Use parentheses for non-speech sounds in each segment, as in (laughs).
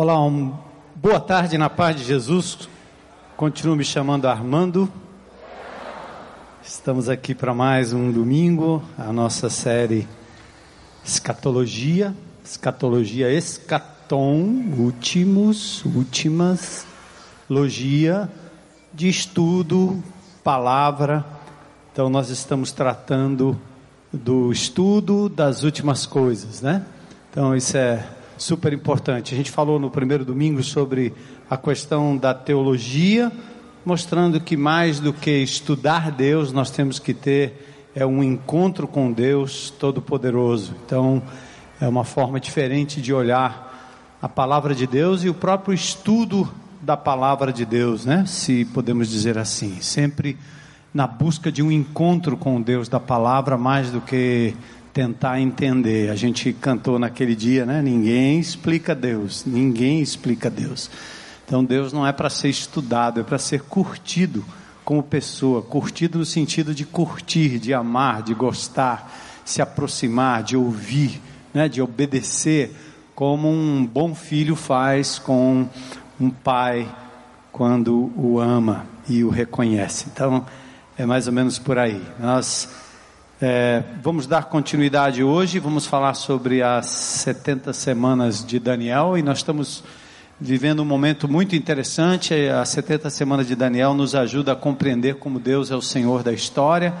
Olá, um, boa tarde na paz de Jesus. Continuo me chamando Armando. Estamos aqui para mais um domingo, a nossa série Escatologia, Escatologia Escaton, últimos, últimas, logia de estudo, palavra. Então nós estamos tratando do estudo das últimas coisas, né? Então isso é super importante. A gente falou no primeiro domingo sobre a questão da teologia, mostrando que mais do que estudar Deus, nós temos que ter é um encontro com Deus Todo-Poderoso. Então, é uma forma diferente de olhar a palavra de Deus e o próprio estudo da palavra de Deus, né? Se podemos dizer assim, sempre na busca de um encontro com Deus da palavra mais do que tentar entender. A gente cantou naquele dia, né? Ninguém explica Deus, ninguém explica Deus. Então Deus não é para ser estudado, é para ser curtido como pessoa, curtido no sentido de curtir, de amar, de gostar, se aproximar, de ouvir, né? De obedecer, como um bom filho faz com um pai quando o ama e o reconhece. Então é mais ou menos por aí. Nós é, vamos dar continuidade hoje, vamos falar sobre as 70 semanas de Daniel e nós estamos vivendo um momento muito interessante. As 70 semanas de Daniel nos ajuda a compreender como Deus é o Senhor da história.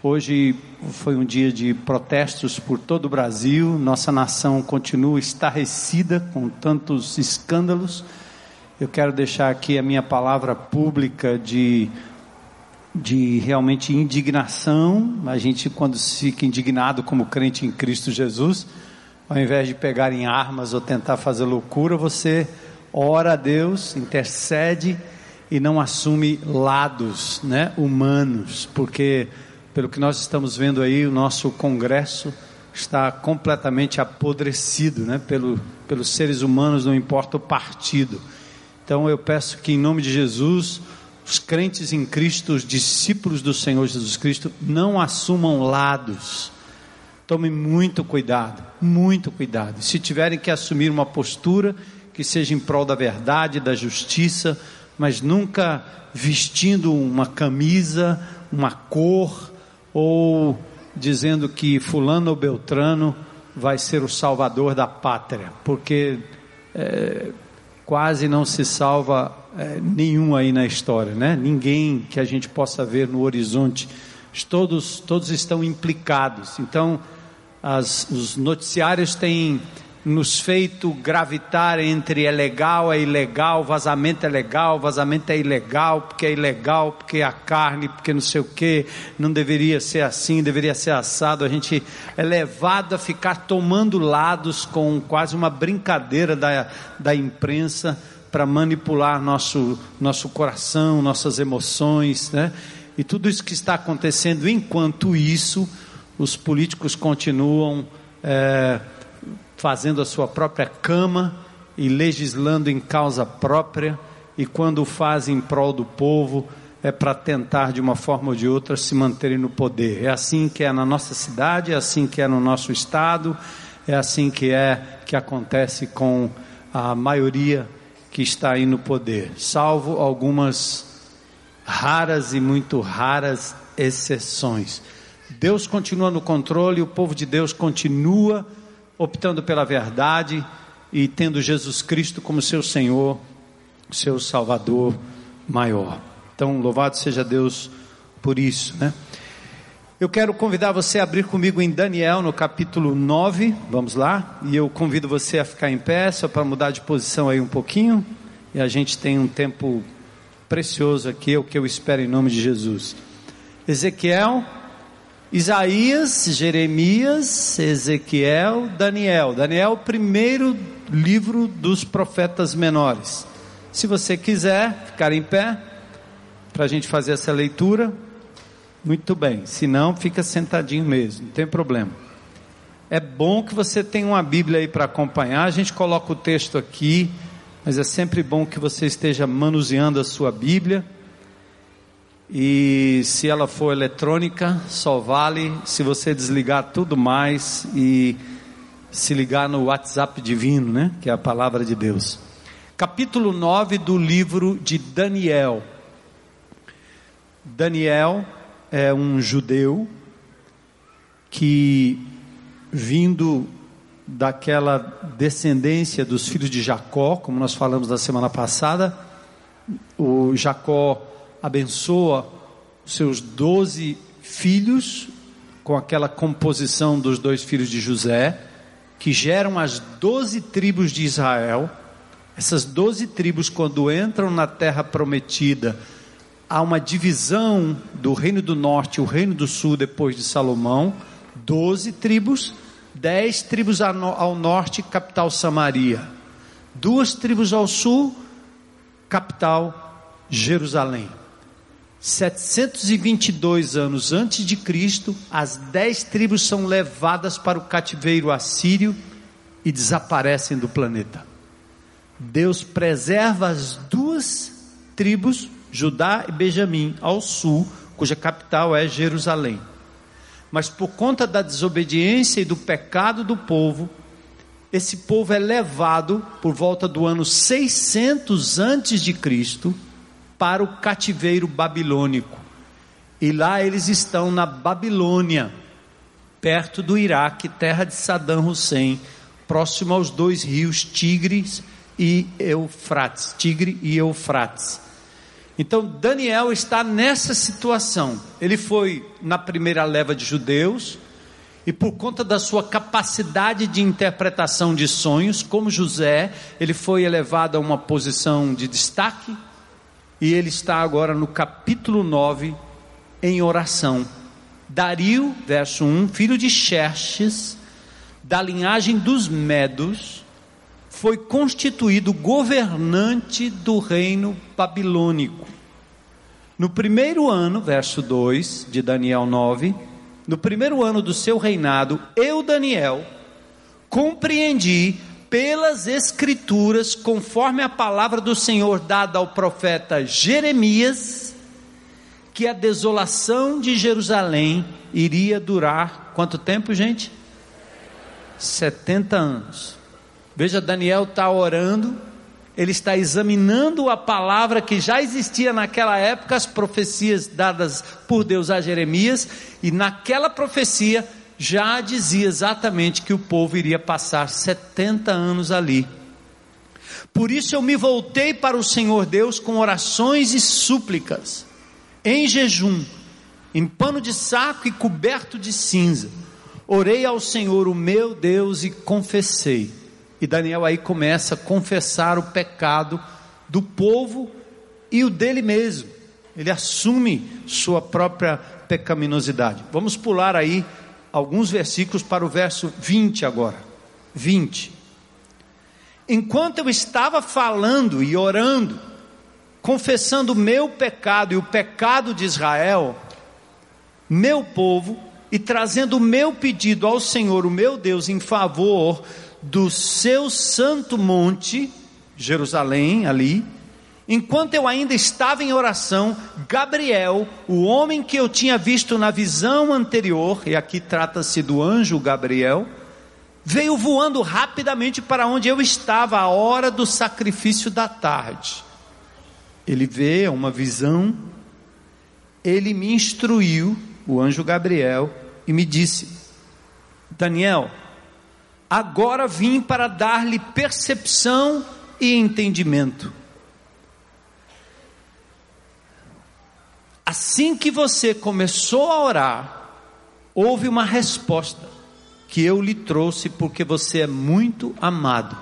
Hoje foi um dia de protestos por todo o Brasil, nossa nação continua estarrecida com tantos escândalos. Eu quero deixar aqui a minha palavra pública de de realmente indignação. A gente, quando fica indignado como crente em Cristo Jesus, ao invés de pegar em armas ou tentar fazer loucura, você ora a Deus, intercede e não assume lados né, humanos, porque, pelo que nós estamos vendo aí, o nosso Congresso está completamente apodrecido né, pelo, pelos seres humanos, não importa o partido. Então eu peço que, em nome de Jesus, os crentes em Cristo, os discípulos do Senhor Jesus Cristo, não assumam lados. Tomem muito cuidado, muito cuidado. Se tiverem que assumir uma postura que seja em prol da verdade, da justiça, mas nunca vestindo uma camisa, uma cor, ou dizendo que Fulano ou Beltrano vai ser o salvador da pátria, porque é, quase não se salva é, nenhum aí na história, né? Ninguém que a gente possa ver no horizonte. Todos, todos estão implicados. Então, as, os noticiários têm nos feito gravitar entre é legal, é ilegal, vazamento é legal, vazamento é ilegal, porque é ilegal, porque é a carne, porque não sei o que, não deveria ser assim, deveria ser assado. A gente é levado a ficar tomando lados com quase uma brincadeira da, da imprensa para manipular nosso, nosso coração, nossas emoções, né? E tudo isso que está acontecendo, enquanto isso, os políticos continuam é, fazendo a sua própria cama e legislando em causa própria, e quando fazem em prol do povo, é para tentar de uma forma ou de outra se manterem no poder. É assim que é na nossa cidade, é assim que é no nosso estado, é assim que é que acontece com a maioria que está aí no poder, salvo algumas raras e muito raras exceções. Deus continua no controle, o povo de Deus continua optando pela verdade e tendo Jesus Cristo como seu Senhor, seu Salvador maior. Então, louvado seja Deus por isso, né? Eu quero convidar você a abrir comigo em Daniel, no capítulo 9, vamos lá, e eu convido você a ficar em pé, só para mudar de posição aí um pouquinho, e a gente tem um tempo precioso aqui, é o que eu espero em nome de Jesus. Ezequiel, Isaías, Jeremias, Ezequiel, Daniel. Daniel, primeiro livro dos profetas menores. Se você quiser ficar em pé, para a gente fazer essa leitura, muito bem, se não, fica sentadinho mesmo, não tem problema. É bom que você tenha uma Bíblia aí para acompanhar. A gente coloca o texto aqui, mas é sempre bom que você esteja manuseando a sua Bíblia. E se ela for eletrônica, só vale se você desligar tudo mais e se ligar no WhatsApp divino, né? Que é a palavra de Deus. Capítulo 9 do livro de Daniel. Daniel é um judeu que, vindo daquela descendência dos filhos de Jacó, como nós falamos na semana passada, o Jacó abençoa seus doze filhos com aquela composição dos dois filhos de José, que geram as doze tribos de Israel. Essas doze tribos, quando entram na terra prometida, há uma divisão do reino do norte e o reino do sul depois de Salomão. Doze tribos, dez tribos ao norte, capital Samaria. Duas tribos ao sul, capital Jerusalém. 722 anos antes de Cristo, as dez tribos são levadas para o cativeiro assírio e desaparecem do planeta. Deus preserva as duas tribos, Judá e Benjamim, ao sul, cuja capital é Jerusalém. Mas por conta da desobediência e do pecado do povo, esse povo é levado por volta do ano 600 antes de Cristo para o cativeiro babilônico. E lá eles estão na Babilônia, perto do Iraque, terra de Saddam Hussein, próximo aos dois rios Tigres e Eufrates, Tigre e Eufrates. Então Daniel está nessa situação. Ele foi na primeira leva de judeus e por conta da sua capacidade de interpretação de sonhos, como José, ele foi elevado a uma posição de destaque e ele está agora no capítulo 9 em oração. Dario, verso 1, filho de Xerxes, da linhagem dos Medos, foi constituído governante do reino babilônico. No primeiro ano, verso 2 de Daniel 9, no primeiro ano do seu reinado, eu, Daniel, compreendi pelas Escrituras, conforme a palavra do Senhor dada ao profeta Jeremias, que a desolação de Jerusalém iria durar quanto tempo, gente? 70 anos. Veja, Daniel está orando, ele está examinando a palavra que já existia naquela época, as profecias dadas por Deus a Jeremias, e naquela profecia já dizia exatamente que o povo iria passar 70 anos ali. Por isso eu me voltei para o Senhor Deus com orações e súplicas, em jejum, em pano de saco e coberto de cinza. Orei ao Senhor, o meu Deus, e confessei. E Daniel aí começa a confessar o pecado do povo e o dele mesmo. Ele assume sua própria pecaminosidade. Vamos pular aí alguns versículos para o verso 20 agora. 20. Enquanto eu estava falando e orando, confessando o meu pecado e o pecado de Israel, meu povo, e trazendo o meu pedido ao Senhor, o meu Deus, em favor do seu santo monte, Jerusalém, ali, Enquanto eu ainda estava em oração, Gabriel, o homem que eu tinha visto na visão anterior, e aqui trata-se do anjo Gabriel, veio voando rapidamente para onde eu estava a hora do sacrifício da tarde. Ele vê uma visão, ele me instruiu, o anjo Gabriel, e me disse: Daniel, agora vim para dar-lhe percepção e entendimento Assim que você começou a orar, houve uma resposta que eu lhe trouxe porque você é muito amado.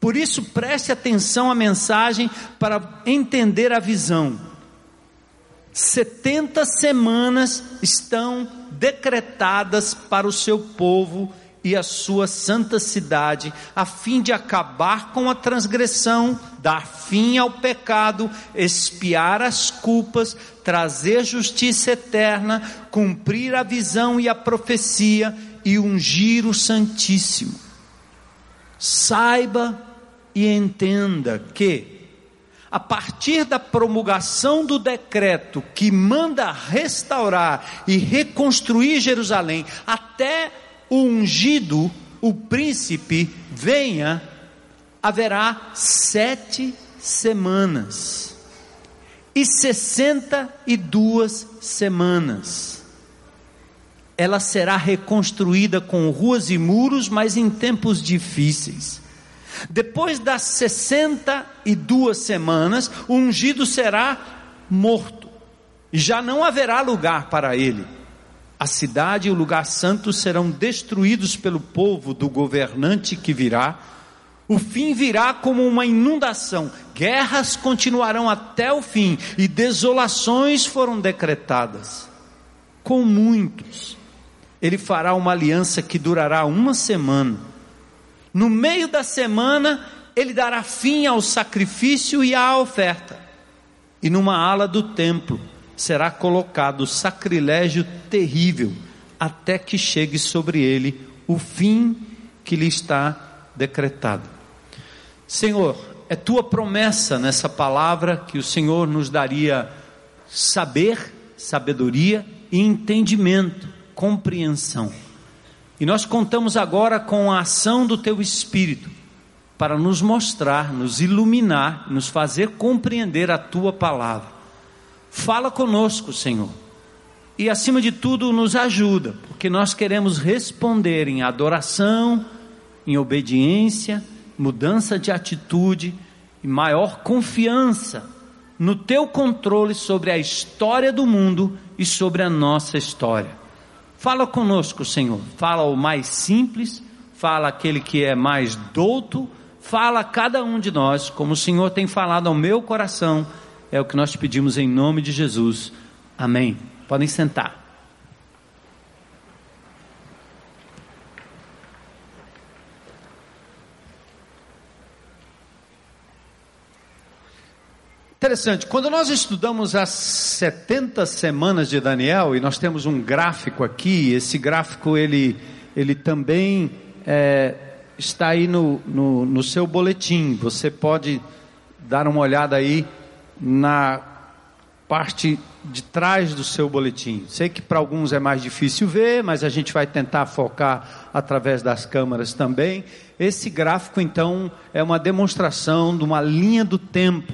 Por isso, preste atenção à mensagem para entender a visão. 70 semanas estão decretadas para o seu povo e a sua santa cidade, a fim de acabar com a transgressão, dar fim ao pecado, expiar as culpas, trazer justiça eterna, cumprir a visão e a profecia e ungir o Santíssimo. Saiba e entenda que, a partir da promulgação do decreto que manda restaurar e reconstruir Jerusalém, até o ungido, o príncipe venha, haverá sete semanas e sessenta e duas semanas. Ela será reconstruída com ruas e muros, mas em tempos difíceis. Depois das sessenta e duas semanas, o ungido será morto, já não haverá lugar para ele. A cidade e o lugar santo serão destruídos pelo povo do governante que virá. O fim virá como uma inundação, guerras continuarão até o fim e desolações foram decretadas. Com muitos, ele fará uma aliança que durará uma semana. No meio da semana, ele dará fim ao sacrifício e à oferta. E numa ala do templo, será colocado sacrilégio terrível, até que chegue sobre ele o fim que lhe está decretado. Senhor, é tua promessa nessa palavra que o Senhor nos daria saber, sabedoria e entendimento, compreensão. E nós contamos agora com a ação do teu Espírito para nos mostrar, nos iluminar, nos fazer compreender a tua palavra. Fala conosco, Senhor. E acima de tudo, nos ajuda, porque nós queremos responder em adoração, em obediência, mudança de atitude e maior confiança no teu controle sobre a história do mundo e sobre a nossa história. Fala conosco, Senhor. Fala o mais simples, fala aquele que é mais douto, fala a cada um de nós, como o Senhor tem falado ao meu coração é o que nós pedimos em nome de Jesus. Amém. Podem sentar. Interessante, quando nós estudamos as 70 semanas de Daniel, e nós temos um gráfico aqui, esse gráfico ele, ele também é, está aí no, no, no seu boletim, você pode dar uma olhada aí na parte de trás do seu boletim. Sei que para alguns é mais difícil ver, mas a gente vai tentar focar através das câmeras também. Esse gráfico, então, é uma demonstração de uma linha do tempo.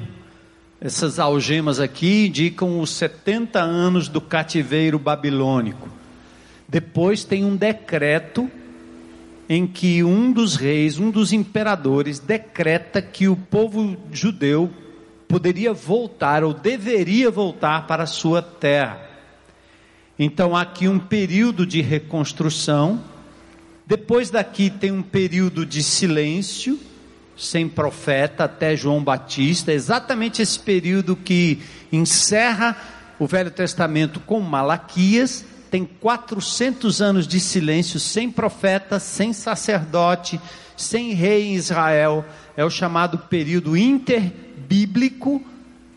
Essas algemas aqui indicam os 70 anos do cativeiro babilônico. Depois tem um decreto em que um dos reis, um dos imperadores, decreta que o povo judeu poderia voltar ou deveria voltar para a sua terra. Então há aqui um período de reconstrução. Depois daqui tem um período de silêncio, sem profeta até João Batista, exatamente esse período que encerra o Velho Testamento com Malaquias, tem 400 anos de silêncio, sem profeta, sem sacerdote, sem rei em Israel, é o chamado período inter bíblico,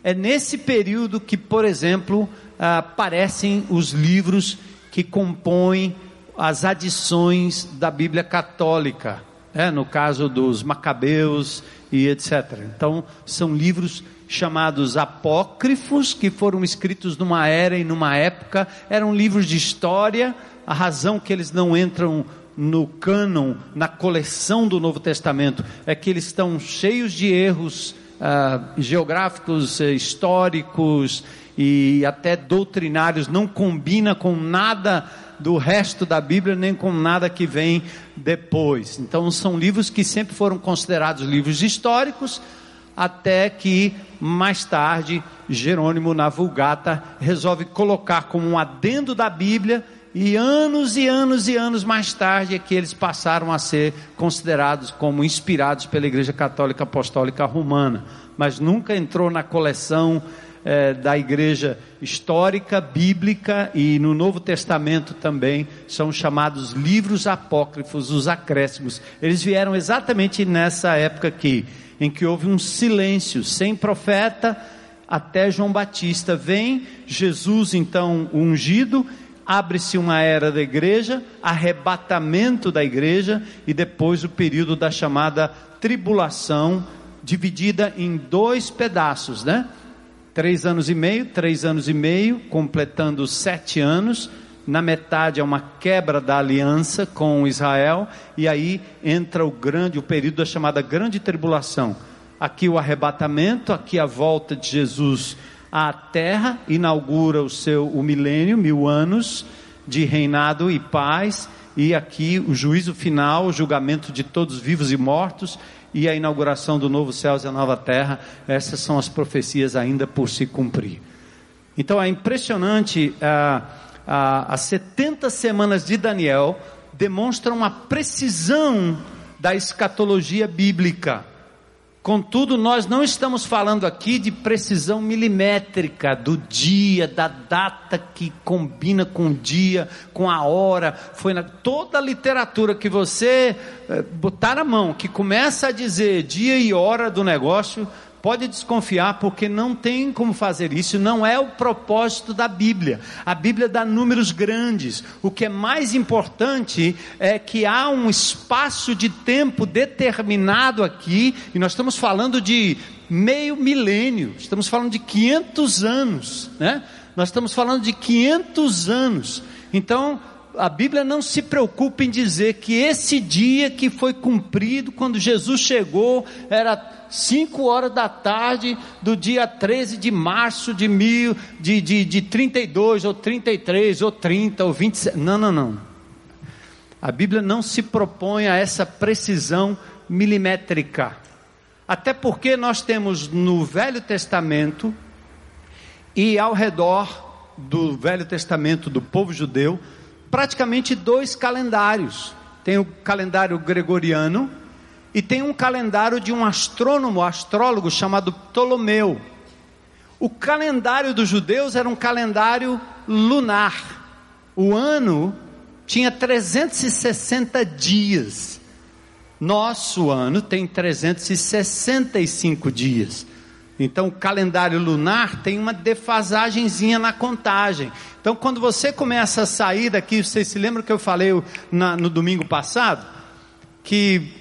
é nesse período que, por exemplo, aparecem os livros que compõem as adições da Bíblia católica, é, no caso dos Macabeus e etc. Então, são livros chamados apócrifos, que foram escritos numa era e numa época, eram livros de história, a razão que eles não entram no cânon, na coleção do Novo Testamento, é que eles estão cheios de erros uh, geográficos, eh, históricos e até doutrinários, não combina com nada do resto da Bíblia, nem com nada que vem depois. Então, são livros que sempre foram considerados livros históricos, até que mais tarde Jerônimo na Vulgata resolve colocar como um adendo da Bíblia e anos e anos e anos mais tarde é que eles passaram a ser considerados como inspirados pela Igreja Católica Apostólica Romana, mas nunca entrou na coleção eh, da Igreja histórica, bíblica e no Novo Testamento também são chamados livros apócrifos, os acréscimos. Eles vieram exatamente nessa época aqui, em que houve um silêncio, sem profeta, até João Batista. Vem Jesus, então, ungido abre-se uma era da igreja, arrebatamento da igreja e depois o período da chamada tribulação, dividida em dois pedaços, né? Três anos e meio, três anos e meio, completando sete anos. na metade é uma quebra da aliança com Israel, e aí entra o grande, o período da chamada grande tribulação. Aqui o arrebatamento, aqui a volta de Jesus à terra, inaugura o seu o milênio, mil anos de reinado e paz, e aqui o juízo final, o julgamento de todos vivos e mortos, e a inauguração do novo céu e a nova terra, essas são as profecias ainda por se cumprir. Então é impressionante, ah, ah, as 70 semanas de Daniel demonstram uma precisão da escatologia bíblica. Contudo, nós não estamos falando aqui de precisão milimétrica do dia, da data que combina com o dia, com a hora. Foi na, toda a literatura que você eh, botar na mão, que começa a dizer dia e hora do negócio, Pode desconfiar, porque não tem como fazer isso, não é o propósito da Bíblia. A Bíblia dá números grandes. O que é mais importante é que há um espaço de tempo determinado aqui, e nós estamos falando de meio milênio, estamos falando de 500 anos, né? Nós estamos falando de 500 anos. Então, a Bíblia não se preocupa em dizer que esse dia que foi cumprido, quando Jesus chegou, era 5 horas da tarde do dia 13 de março de, mil, de, de, de 32, ou 33, ou 30, ou 27. Não, não, não. A Bíblia não se propõe a essa precisão milimétrica. Até porque nós temos no Velho Testamento e ao redor do Velho Testamento do povo judeu praticamente dois calendários. Tem o calendário gregoriano e tem um calendário de um astrônomo, astrólogo chamado Ptolomeu. O calendário dos judeus era um calendário lunar. O ano tinha 360 dias. Nosso ano tem 365 dias. Então o calendário lunar tem uma defasagenzinha na contagem. Então quando você começa a sair daqui, vocês se lembram que eu falei na, no domingo passado? Que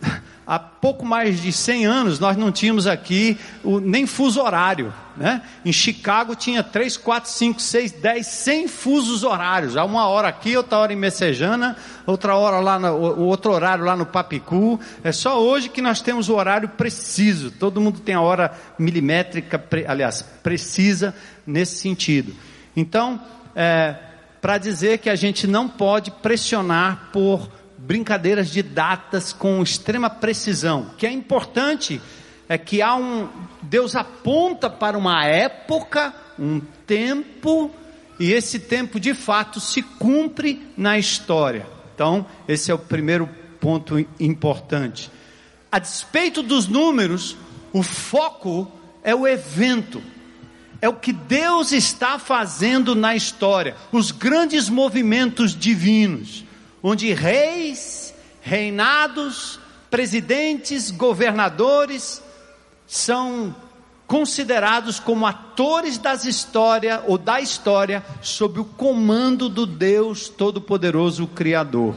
(laughs) há pouco mais de 100 anos nós não tínhamos aqui o, nem fuso horário. Né? Em Chicago tinha 3, 4, 5, 6, 10, 100 fusos horários. Há uma hora aqui, outra hora em Messejana, outra hora lá, no, outro horário lá no Papicu. É só hoje que nós temos o horário preciso. Todo mundo tem a hora milimétrica, pre, aliás, precisa nesse sentido. Então, é, para dizer que a gente não pode pressionar por brincadeiras de datas com extrema precisão. O que é importante é que há um Deus aponta para uma época, um tempo, e esse tempo de fato se cumpre na história. Então, esse é o primeiro ponto importante. A despeito dos números, o foco é o evento. É o que Deus está fazendo na história, os grandes movimentos divinos onde reis, reinados, presidentes, governadores são considerados como atores das histórias ou da história sob o comando do Deus Todo-Poderoso Criador.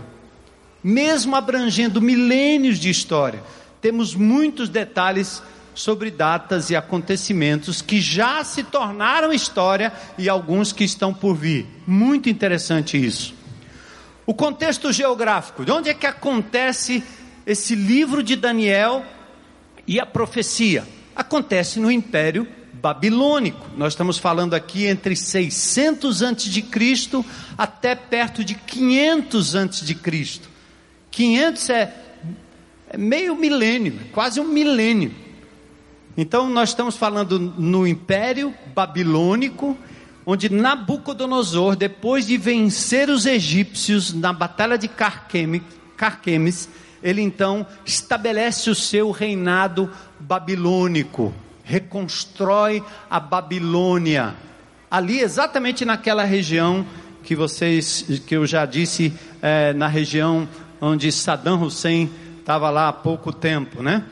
Mesmo abrangendo milênios de história, temos muitos detalhes sobre datas e acontecimentos que já se tornaram história e alguns que estão por vir. Muito interessante isso. O contexto geográfico, de onde é que acontece esse livro de Daniel e a profecia? Acontece no Império Babilônico. Nós estamos falando aqui entre 600 antes de Cristo até perto de 500 antes de Cristo. 500 é, é meio milênio, quase um milênio. Então nós estamos falando no Império Babilônico onde Nabucodonosor, depois de vencer os egípcios na batalha de Carquemes, ele então estabelece o seu reinado babilônico, reconstrói a Babilônia. Ali, exatamente naquela região que vocês, que eu já disse, é, na região onde Saddam Hussein estava lá há pouco tempo, né?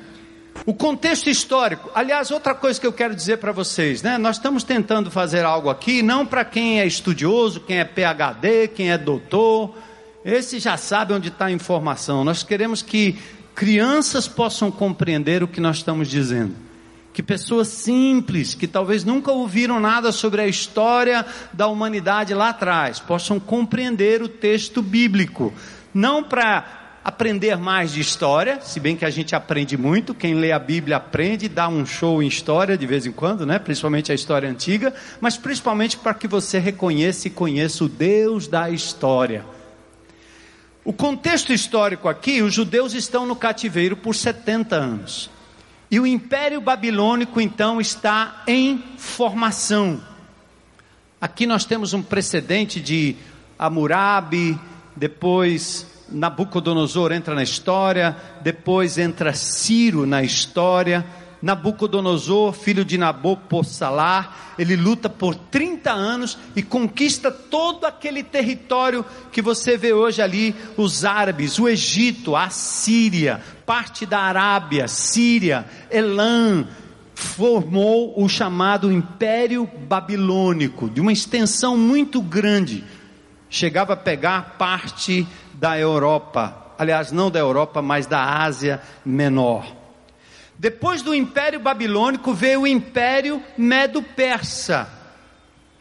O contexto histórico, aliás, outra coisa que eu quero dizer para vocês, né? Nós estamos tentando fazer algo aqui, não para quem é estudioso, quem é PhD, quem é doutor, esse já sabe onde está a informação. Nós queremos que crianças possam compreender o que nós estamos dizendo. que pessoas simples, que talvez nunca ouviram nada sobre a história da humanidade lá atrás, possam compreender o texto bíblico, não para aprender mais de história, se bem que a gente aprende muito, quem lê a Bíblia aprende, dá um show em história de vez em quando, né? principalmente a história antiga, mas principalmente para que você reconheça e conheça o Deus da história. O contexto histórico aqui, os judeus estão no cativeiro por 70 anos. E o Império Babilônico então está em formação. Aqui nós temos um precedente de Hammurabi, depois Nabucodonosor entra na história, depois entra Ciro na história. Nabucodonosor, filho de Nabopolassar, ele luta por 30 anos e conquista todo aquele território que você vê hoje ali, os árabes, o Egito, a Síria, parte da Arábia, Síria, Elam, formou o chamado Império Babilônico, de uma extensão muito grande. Chegava a pegar parte da Europa, aliás, não da Europa, mas da Ásia Menor. Depois do Império Babilônico veio o Império Medo-Persa.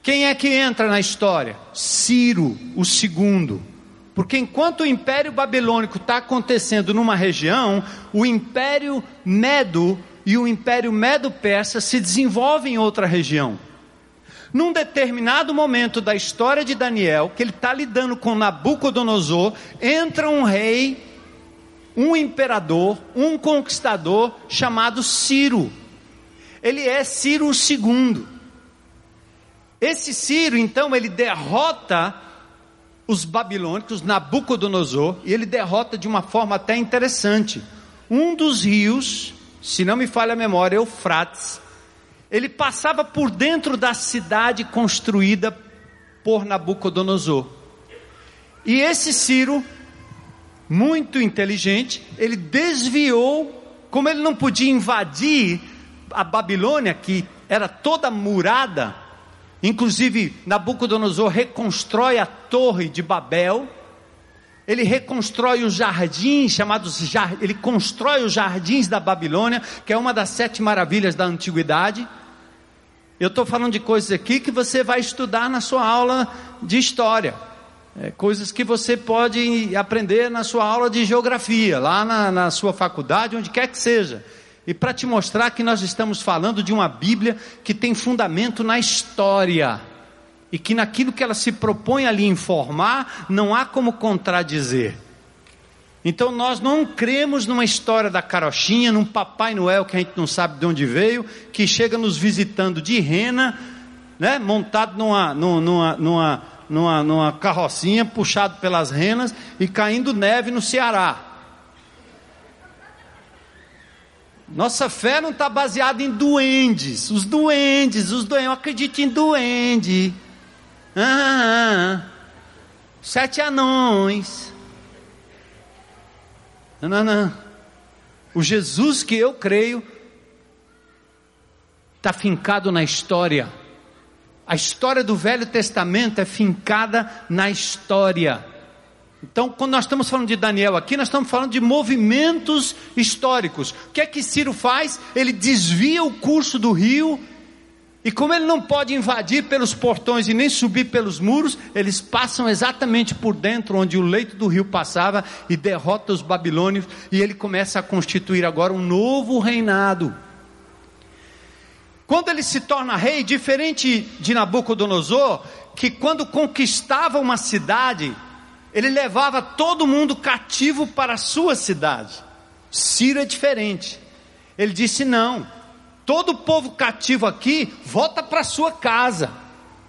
Quem é que entra na história? Ciro, o segundo. Porque enquanto o Império Babilônico está acontecendo numa região, o Império Medo e o Império Medo-Persa se desenvolvem em outra região. Num determinado momento da história de Daniel, que ele está lidando com Nabucodonosor, entra um rei um imperador, um conquistador chamado Ciro. Ele é Ciro II. Esse Ciro, então, ele derrota os babilônicos, Nabucodonosor, e ele derrota de uma forma até interessante. Um dos rios, se não me falha a memória, Eufrates, ele passava por dentro da cidade construída por Nabucodonosor. E esse Ciro muito inteligente, ele desviou, como ele não podia invadir a Babilônia, que era toda murada, inclusive Nabucodonosor reconstrói a torre de Babel, ele reconstrói os jardins chamados, ele constrói os jardins da Babilônia, que é uma das sete maravilhas da antiguidade. Eu estou falando de coisas aqui que você vai estudar na sua aula de história. É, coisas que você pode aprender na sua aula de geografia, lá na, na sua faculdade, onde quer que seja. E para te mostrar que nós estamos falando de uma Bíblia que tem fundamento na história. E que naquilo que ela se propõe ali informar, não há como contradizer. Então nós não cremos numa história da carochinha, num Papai Noel que a gente não sabe de onde veio, que chega nos visitando de rena, né, montado numa, numa, numa numa, numa carrocinha, puxado pelas renas e caindo neve no Ceará. Nossa fé não está baseada em duendes. Os duendes, os duendes, eu acredito em duende. Ah, sete anões. Não, não, não. O Jesus que eu creio está fincado na história. A história do Velho Testamento é fincada na história. Então, quando nós estamos falando de Daniel aqui, nós estamos falando de movimentos históricos. O que é que Ciro faz? Ele desvia o curso do rio, e como ele não pode invadir pelos portões e nem subir pelos muros, eles passam exatamente por dentro onde o leito do rio passava e derrota os babilônios, e ele começa a constituir agora um novo reinado. Quando ele se torna rei, diferente de Nabucodonosor, que quando conquistava uma cidade, ele levava todo mundo cativo para a sua cidade. Ciro é diferente. Ele disse: não, todo o povo cativo aqui volta para sua casa,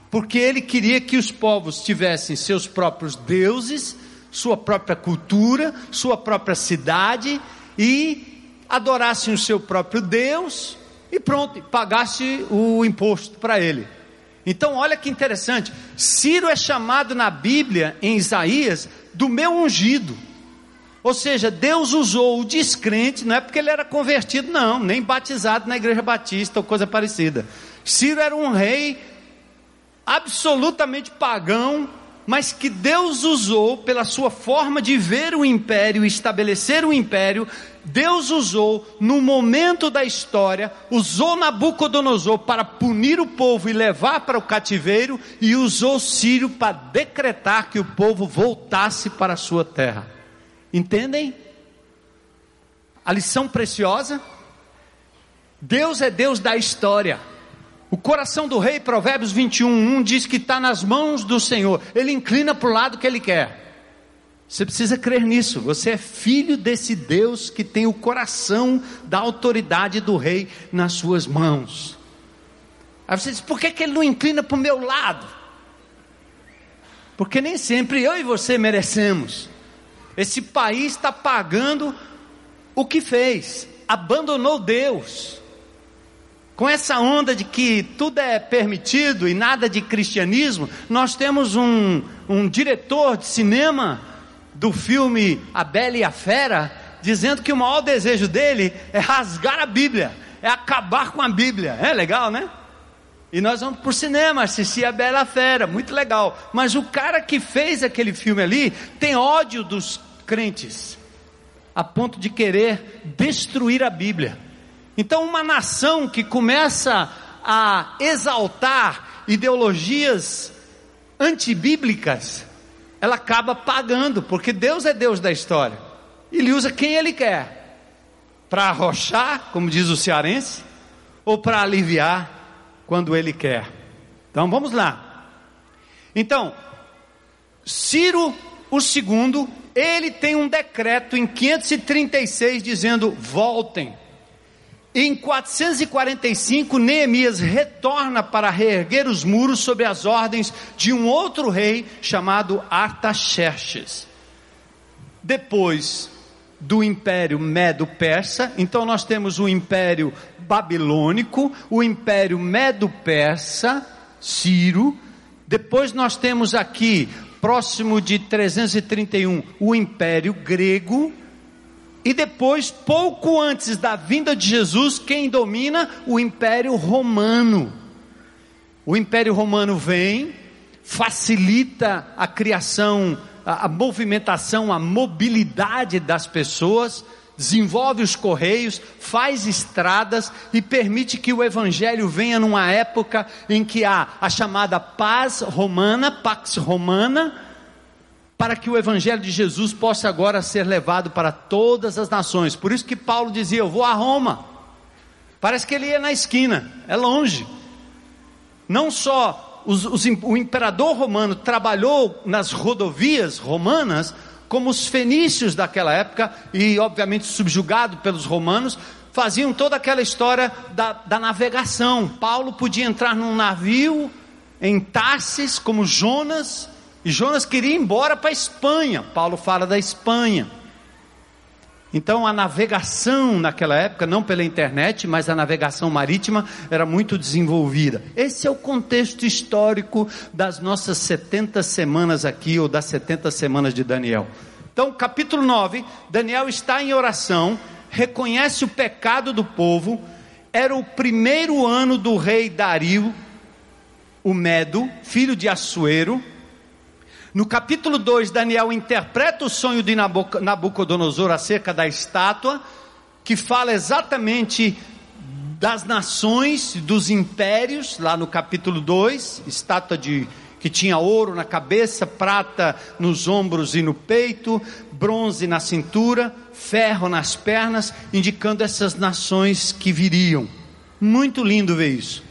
porque ele queria que os povos tivessem seus próprios deuses, sua própria cultura, sua própria cidade e adorassem o seu próprio Deus e pronto, pagasse o imposto para ele. Então, olha que interessante. Ciro é chamado na Bíblia, em Isaías, do meu ungido. Ou seja, Deus usou o descrente, não é porque ele era convertido, não, nem batizado na igreja batista ou coisa parecida. Ciro era um rei absolutamente pagão, mas que Deus usou pela sua forma de ver o império estabelecer o império, Deus usou no momento da história, usou Nabucodonosor para punir o povo e levar para o cativeiro, e usou Sírio para decretar que o povo voltasse para a sua terra. Entendem? A lição preciosa? Deus é Deus da história. O coração do rei, Provérbios 21, 1 diz que está nas mãos do Senhor. Ele inclina para o lado que ele quer. Você precisa crer nisso. Você é filho desse Deus que tem o coração da autoridade do rei nas suas mãos. Aí você diz: por que, que ele não inclina para o meu lado? Porque nem sempre eu e você merecemos. Esse país está pagando o que fez, abandonou Deus. Com essa onda de que tudo é permitido e nada de cristianismo, nós temos um, um diretor de cinema do filme A Bela e a Fera, dizendo que o maior desejo dele é rasgar a Bíblia, é acabar com a Bíblia. É legal, né? E nós vamos para o cinema assistir a Bela Fera, muito legal. Mas o cara que fez aquele filme ali tem ódio dos crentes, a ponto de querer destruir a Bíblia. Então, uma nação que começa a exaltar ideologias antibíblicas, ela acaba pagando, porque Deus é Deus da história. Ele usa quem Ele quer, para arrochar, como diz o cearense, ou para aliviar, quando Ele quer. Então vamos lá. Então, Ciro o segundo, ele tem um decreto em 536 dizendo: voltem em 445, Neemias retorna para reerguer os muros sob as ordens de um outro rei chamado Artaxerxes. Depois do Império Medo-Persa, então nós temos o Império Babilônico, o Império Medo-Persa, Ciro. Depois nós temos aqui, próximo de 331, o Império Grego e depois, pouco antes da vinda de Jesus, quem domina? O Império Romano. O Império Romano vem, facilita a criação, a, a movimentação, a mobilidade das pessoas, desenvolve os correios, faz estradas e permite que o evangelho venha numa época em que há a chamada paz romana, pax romana, para que o evangelho de Jesus possa agora ser levado para todas as nações. Por isso que Paulo dizia: Eu vou a Roma. Parece que ele ia na esquina, é longe. Não só os, os, o imperador romano trabalhou nas rodovias romanas, como os fenícios daquela época, e obviamente subjugado pelos romanos, faziam toda aquela história da, da navegação. Paulo podia entrar num navio em Tarsis, como Jonas, e Jonas queria ir embora para a Espanha. Paulo fala da Espanha. Então a navegação naquela época, não pela internet, mas a navegação marítima era muito desenvolvida. Esse é o contexto histórico das nossas 70 semanas aqui, ou das 70 semanas de Daniel. Então, capítulo 9, Daniel está em oração, reconhece o pecado do povo, era o primeiro ano do rei Dario, o Medo, filho de Assuero, no capítulo 2, Daniel interpreta o sonho de Nabucodonosor acerca da estátua, que fala exatamente das nações, dos impérios, lá no capítulo 2, estátua de que tinha ouro na cabeça, prata nos ombros e no peito, bronze na cintura, ferro nas pernas, indicando essas nações que viriam. Muito lindo ver isso.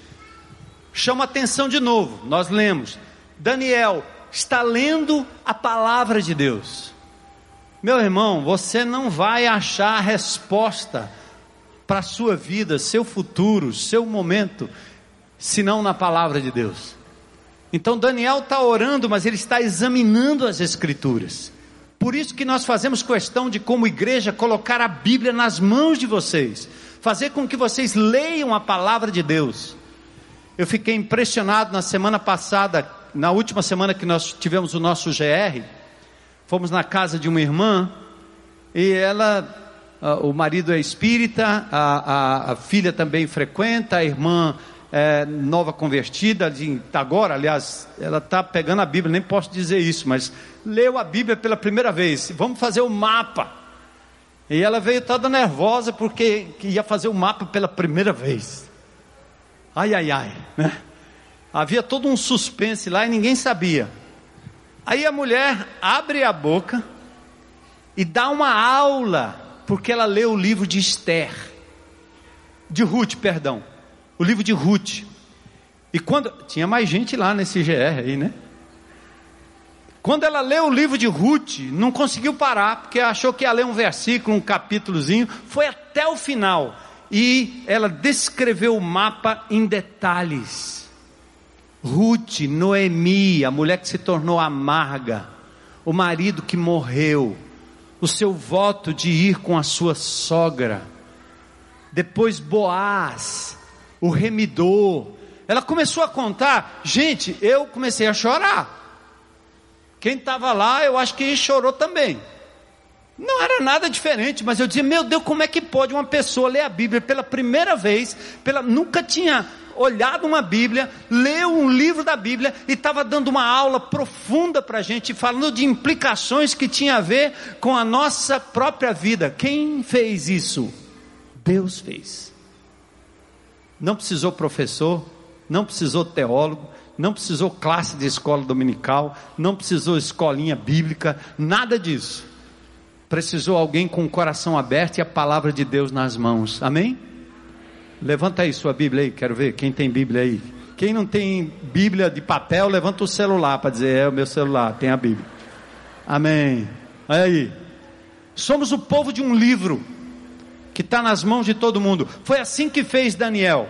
Chama atenção de novo, nós lemos. Daniel está lendo a palavra de Deus. Meu irmão, você não vai achar a resposta para a sua vida, seu futuro, seu momento, senão na palavra de Deus. Então Daniel está orando, mas ele está examinando as Escrituras. Por isso que nós fazemos questão de, como igreja, colocar a Bíblia nas mãos de vocês, fazer com que vocês leiam a palavra de Deus. Eu fiquei impressionado na semana passada na última semana que nós tivemos o nosso GR, fomos na casa de uma irmã e ela, o marido é espírita, a, a, a filha também frequenta, a irmã é, nova convertida, de, agora, aliás, ela está pegando a Bíblia, nem posso dizer isso, mas leu a Bíblia pela primeira vez. Vamos fazer o mapa. E ela veio toda nervosa porque ia fazer o mapa pela primeira vez. Ai, ai, ai, né? Havia todo um suspense lá e ninguém sabia. Aí a mulher abre a boca e dá uma aula, porque ela leu o livro de Esther, de Ruth, perdão, o livro de Ruth. E quando tinha mais gente lá nesse GR aí, né? Quando ela leu o livro de Ruth, não conseguiu parar, porque achou que ia ler um versículo, um capítulozinho, foi até o final. E ela descreveu o mapa em detalhes. Ruth, Noemi, a mulher que se tornou amarga, o marido que morreu, o seu voto de ir com a sua sogra, depois Boaz, o remidor. Ela começou a contar, gente, eu comecei a chorar. Quem estava lá, eu acho que chorou também. Não era nada diferente, mas eu dizia, meu Deus, como é que pode uma pessoa ler a Bíblia pela primeira vez, pela, nunca tinha olhado uma Bíblia, leu um livro da Bíblia e estava dando uma aula profunda para a gente, falando de implicações que tinha a ver com a nossa própria vida. Quem fez isso? Deus fez. Não precisou professor, não precisou teólogo, não precisou classe de escola dominical, não precisou escolinha bíblica, nada disso. Precisou alguém com o coração aberto e a palavra de Deus nas mãos. Amém? Levanta aí sua Bíblia aí, quero ver quem tem Bíblia aí. Quem não tem Bíblia de papel, levanta o celular para dizer: é o meu celular, tem a Bíblia. Amém. Olha aí. Somos o povo de um livro que está nas mãos de todo mundo. Foi assim que fez Daniel.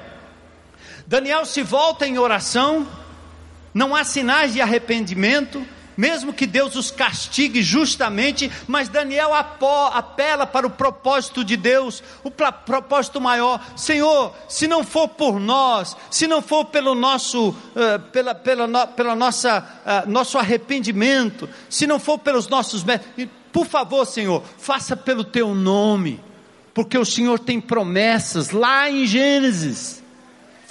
Daniel se volta em oração, não há sinais de arrependimento, mesmo que Deus os castigue justamente, mas Daniel apela para o propósito de Deus, o propósito maior. Senhor, se não for por nós, se não for pelo nosso, uh, pela, pela, pela nossa, uh, nosso arrependimento, se não for pelos nossos por favor, Senhor, faça pelo teu nome, porque o Senhor tem promessas lá em Gênesis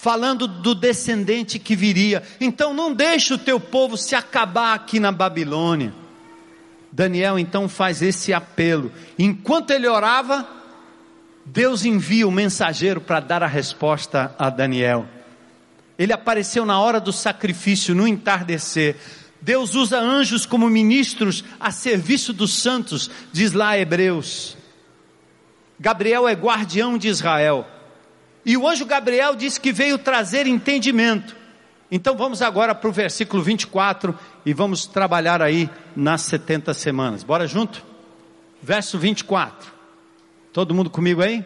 falando do descendente que viria. Então não deixe o teu povo se acabar aqui na Babilônia. Daniel então faz esse apelo. Enquanto ele orava, Deus envia o mensageiro para dar a resposta a Daniel. Ele apareceu na hora do sacrifício, no entardecer. Deus usa anjos como ministros a serviço dos santos, diz lá Hebreus. Gabriel é guardião de Israel. E o anjo Gabriel disse que veio trazer entendimento. Então vamos agora para o versículo 24 e vamos trabalhar aí nas 70 semanas. Bora junto? Verso 24. Todo mundo comigo aí?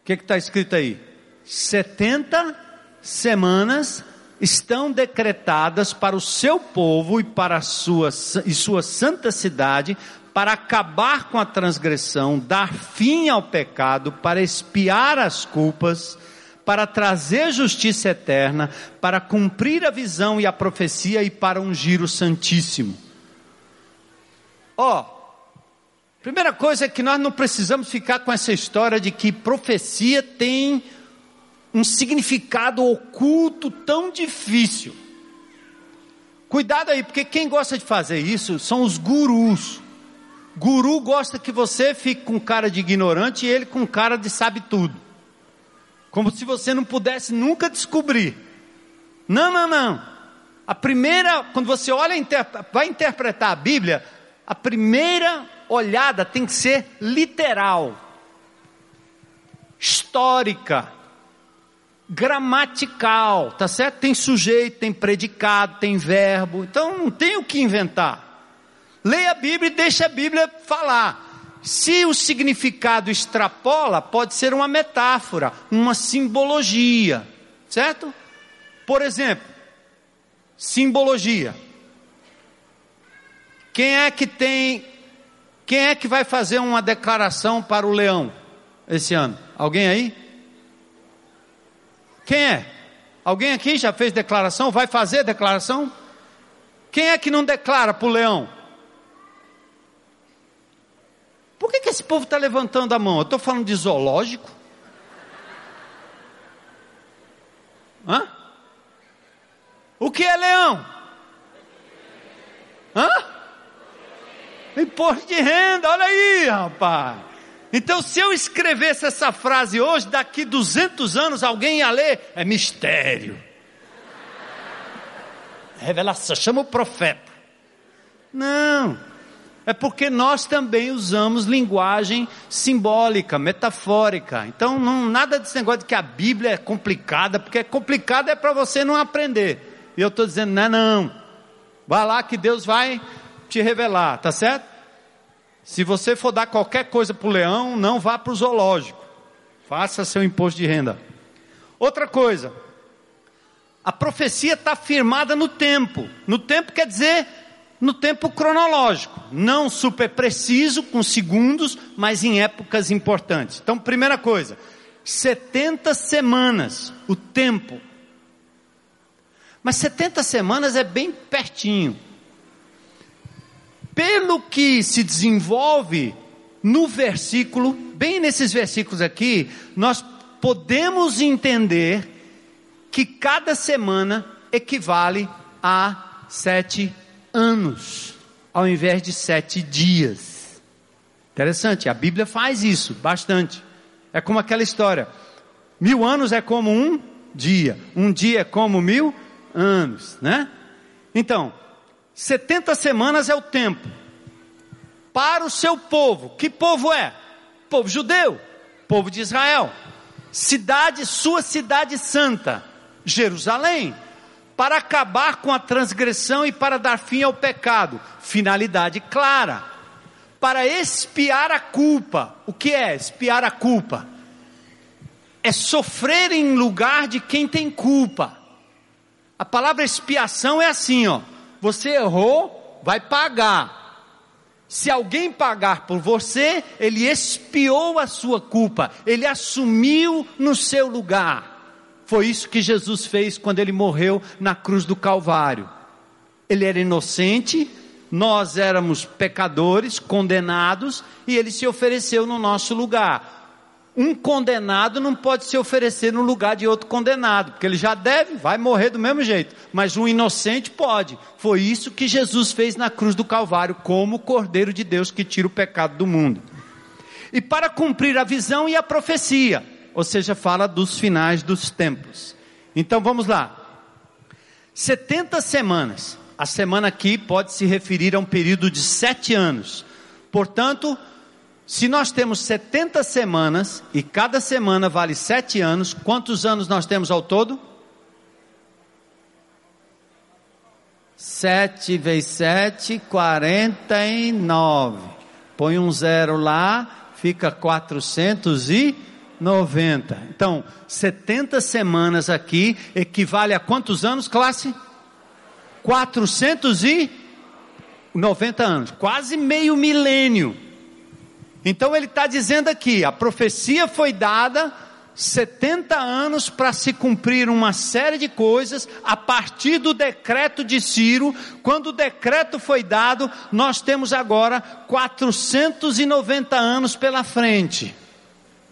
O que está escrito aí? 70 semanas estão decretadas para o seu povo e para a sua, e sua santa cidade, para acabar com a transgressão, dar fim ao pecado, para expiar as culpas, para trazer justiça eterna, para cumprir a visão e a profecia e para ungir o Santíssimo. Ó, oh, primeira coisa é que nós não precisamos ficar com essa história de que profecia tem um significado oculto tão difícil. Cuidado aí, porque quem gosta de fazer isso são os gurus. Guru gosta que você fique com cara de ignorante e ele com cara de sabe tudo. Como se você não pudesse nunca descobrir. Não, não, não. A primeira, quando você olha, vai interpretar a Bíblia, a primeira olhada tem que ser literal, histórica, gramatical, tá certo? Tem sujeito, tem predicado, tem verbo, então não tem o que inventar. Leia a Bíblia e deixa a Bíblia falar. Se o significado extrapola, pode ser uma metáfora, uma simbologia, certo? Por exemplo, simbologia. Quem é que tem, quem é que vai fazer uma declaração para o leão esse ano? Alguém aí? Quem é? Alguém aqui já fez declaração? Vai fazer declaração? Quem é que não declara para o leão? Por que, que esse povo está levantando a mão? Eu estou falando de zoológico? Hã? O que é leão? Hã? Imposto de renda, olha aí, rapaz. Então, se eu escrevesse essa frase hoje, daqui 200 anos alguém ia ler, é mistério. Revelação, chama o profeta. Não, é porque nós também usamos linguagem simbólica, metafórica. Então, não, nada desse negócio de que a Bíblia é complicada, porque é complicada é para você não aprender. E eu estou dizendo, não, é não. Vai lá que Deus vai te revelar, tá certo? Se você for dar qualquer coisa para o leão, não vá para o zoológico. Faça seu imposto de renda. Outra coisa, a profecia está firmada no tempo. No tempo quer dizer no tempo cronológico, não super preciso, com segundos, mas em épocas importantes. Então, primeira coisa, 70 semanas, o tempo. Mas 70 semanas é bem pertinho. Pelo que se desenvolve no versículo, bem nesses versículos aqui, nós podemos entender que cada semana equivale a sete anos, ao invés de sete dias. Interessante, a Bíblia faz isso bastante. É como aquela história: mil anos é como um dia, um dia é como mil anos, né? Então, 70 semanas é o tempo para o seu povo. Que povo é? Povo judeu, povo de Israel. Cidade, sua cidade santa, Jerusalém para acabar com a transgressão e para dar fim ao pecado. Finalidade clara. Para expiar a culpa. O que é expiar a culpa? É sofrer em lugar de quem tem culpa. A palavra expiação é assim, ó. Você errou, vai pagar. Se alguém pagar por você, ele expiou a sua culpa, ele assumiu no seu lugar. Foi isso que Jesus fez quando ele morreu na cruz do Calvário. Ele era inocente, nós éramos pecadores, condenados, e ele se ofereceu no nosso lugar. Um condenado não pode se oferecer no lugar de outro condenado, porque ele já deve, vai morrer do mesmo jeito. Mas um inocente pode. Foi isso que Jesus fez na cruz do Calvário, como o Cordeiro de Deus que tira o pecado do mundo. E para cumprir a visão e a profecia, ou seja, fala dos finais dos tempos. Então vamos lá. 70 semanas. A semana aqui pode se referir a um período de sete anos. Portanto, se nós temos 70 semanas e cada semana vale sete anos, quantos anos nós temos ao todo? Sete vezes sete, quarenta e nove. Põe um zero lá, fica quatrocentos e 90. Então, 70 semanas aqui equivale a quantos anos, classe? 490 anos, quase meio milênio. Então ele está dizendo aqui: a profecia foi dada 70 anos para se cumprir uma série de coisas a partir do decreto de Ciro. Quando o decreto foi dado, nós temos agora 490 anos pela frente.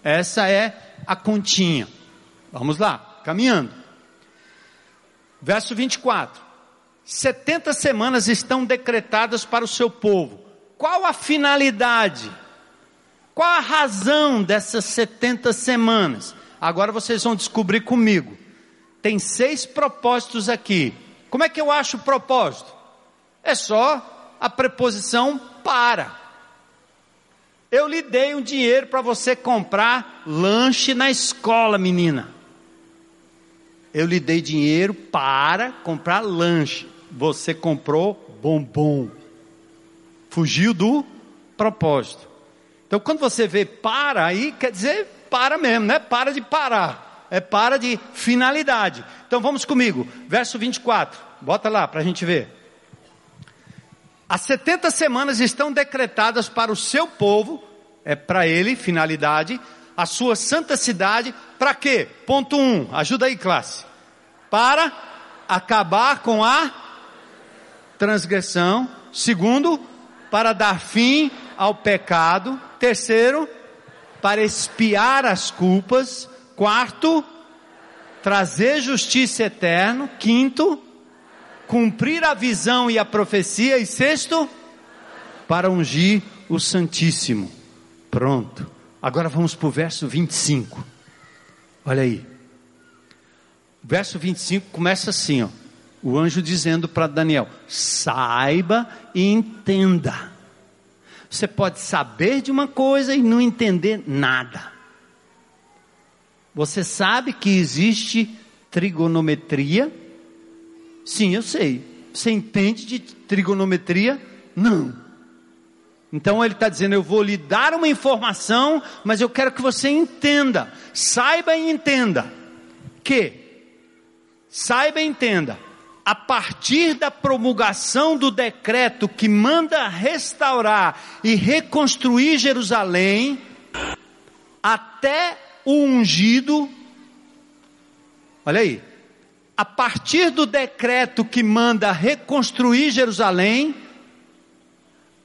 Essa é a continha. Vamos lá, caminhando. Verso 24: 70 semanas estão decretadas para o seu povo. Qual a finalidade? Qual a razão dessas 70 semanas? Agora vocês vão descobrir comigo. Tem seis propósitos aqui. Como é que eu acho o propósito? É só a preposição para. Eu lhe dei um dinheiro para você comprar lanche na escola, menina. Eu lhe dei dinheiro para comprar lanche. Você comprou bombom. Fugiu do propósito. Então, quando você vê para aí, quer dizer para mesmo, não é para de parar. É para de finalidade. Então, vamos comigo. Verso 24. Bota lá para a gente ver. As 70 semanas estão decretadas para o seu povo, é para ele, finalidade, a sua santa cidade, para quê? Ponto 1, um, ajuda aí, classe. Para acabar com a transgressão. Segundo, para dar fim ao pecado. Terceiro, para expiar as culpas. Quarto, trazer justiça eterna. Quinto, cumprir a visão e a profecia. E sexto, para ungir o Santíssimo. Pronto. Agora vamos para o verso 25. Olha aí. O verso 25 começa assim, ó. O anjo dizendo para Daniel: saiba e entenda. Você pode saber de uma coisa e não entender nada. Você sabe que existe trigonometria? Sim, eu sei. Você entende de trigonometria? Não. Então ele está dizendo: eu vou lhe dar uma informação, mas eu quero que você entenda, saiba e entenda que, saiba e entenda, a partir da promulgação do decreto que manda restaurar e reconstruir Jerusalém, até o ungido, olha aí, a partir do decreto que manda reconstruir Jerusalém,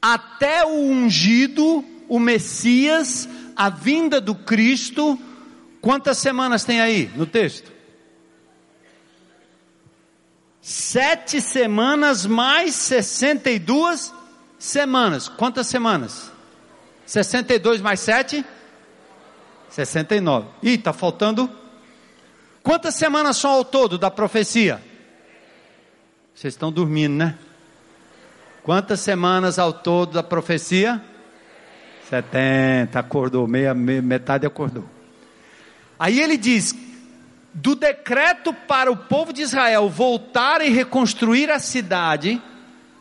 até o ungido, o Messias, a vinda do Cristo, quantas semanas tem aí no texto? Sete semanas mais 62 semanas. Quantas semanas? 62 mais 7? 69. Ih, está faltando. Quantas semanas são ao todo da profecia? Vocês estão dormindo, né? Quantas semanas ao todo da profecia? 70. Acordou, meia, meia metade acordou. Aí ele diz: do decreto para o povo de Israel voltar e reconstruir a cidade,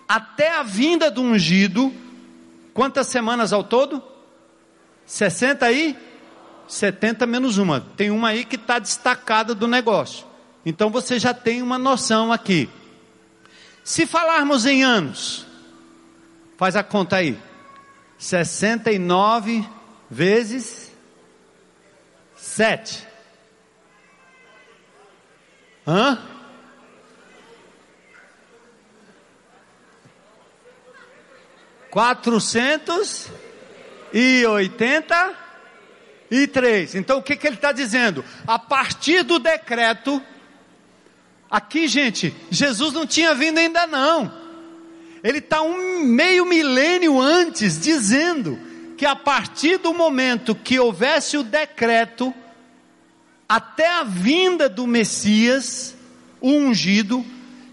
até a vinda do ungido, quantas semanas ao todo? 60 aí? 70 menos uma. Tem uma aí que está destacada do negócio. Então você já tem uma noção aqui. Se falarmos em anos, faz a conta aí. 69 vezes 7. Hã? Quatrocentos e oitenta e três. Então o que, que ele está dizendo? A partir do decreto, aqui gente, Jesus não tinha vindo ainda não. Ele está um meio milênio antes dizendo que a partir do momento que houvesse o decreto, até a vinda do Messias, o ungido,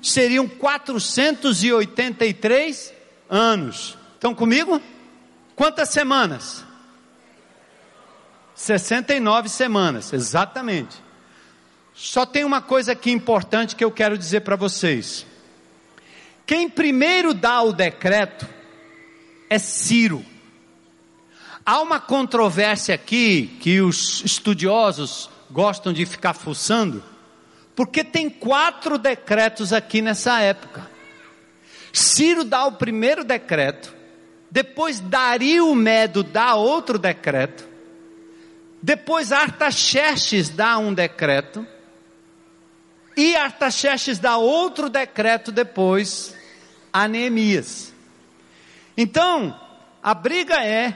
seriam 483 anos. Estão comigo? Quantas semanas? 69 semanas, exatamente. Só tem uma coisa aqui importante que eu quero dizer para vocês. Quem primeiro dá o decreto é Ciro. Há uma controvérsia aqui que os estudiosos gostam de ficar fuçando, porque tem quatro decretos aqui nessa época. Ciro dá o primeiro decreto, depois Dario Medo dá outro decreto, depois Artaxerxes dá um decreto, e Artaxerxes dá outro decreto depois a Neemias. Então, a briga é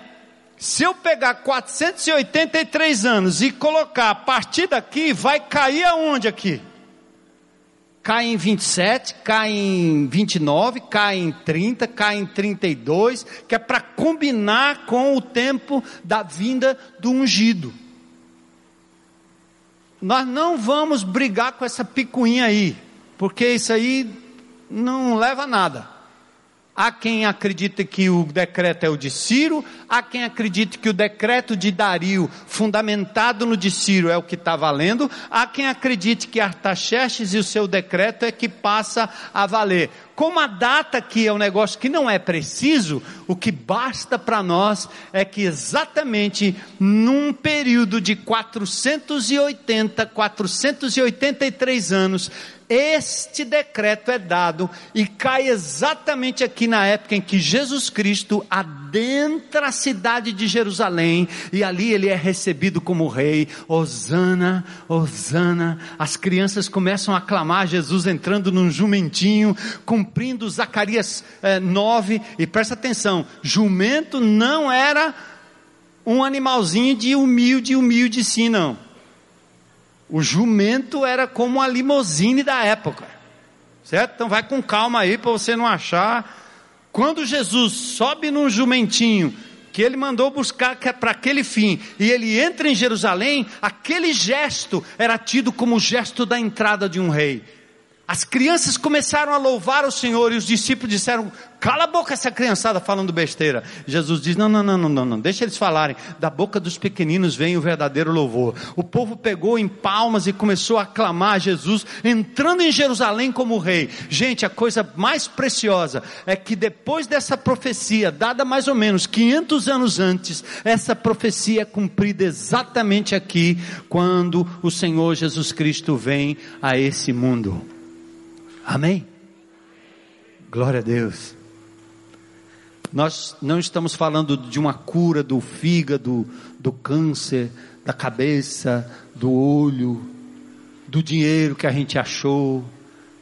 se eu pegar 483 anos e colocar a partir daqui, vai cair aonde aqui? Cai em 27, cai em 29, cai em 30, cai em 32, que é para combinar com o tempo da vinda do ungido. Nós não vamos brigar com essa picuinha aí, porque isso aí não leva a nada. Há quem acredite que o decreto é o de Ciro, há quem acredite que o decreto de Dario, fundamentado no de Ciro, é o que está valendo, há quem acredite que Artaxerxes e o seu decreto é que passa a valer. Como a data aqui é um negócio que não é preciso, o que basta para nós é que exatamente num período de 480, 483 anos, este decreto é dado e cai exatamente aqui na época em que Jesus Cristo adentra a cidade de Jerusalém e ali ele é recebido como rei. Osana, Osana. As crianças começam a clamar Jesus entrando num jumentinho, cumprindo Zacarias eh, 9. E presta atenção: jumento não era um animalzinho de humilde, humilde sim, não. O jumento era como a limousine da época. Certo? Então vai com calma aí para você não achar. Quando Jesus sobe num jumentinho que ele mandou buscar é para aquele fim, e ele entra em Jerusalém, aquele gesto era tido como o gesto da entrada de um rei. As crianças começaram a louvar o Senhor e os discípulos disseram: Cala a boca essa criançada falando besteira. Jesus diz: Não, não, não, não, não, não, deixa eles falarem. Da boca dos pequeninos vem o verdadeiro louvor. O povo pegou em palmas e começou a aclamar Jesus, entrando em Jerusalém como rei. Gente, a coisa mais preciosa é que depois dessa profecia, dada mais ou menos 500 anos antes, essa profecia é cumprida exatamente aqui, quando o Senhor Jesus Cristo vem a esse mundo. Amém? Glória a Deus. Nós não estamos falando de uma cura do fígado, do câncer, da cabeça, do olho, do dinheiro que a gente achou.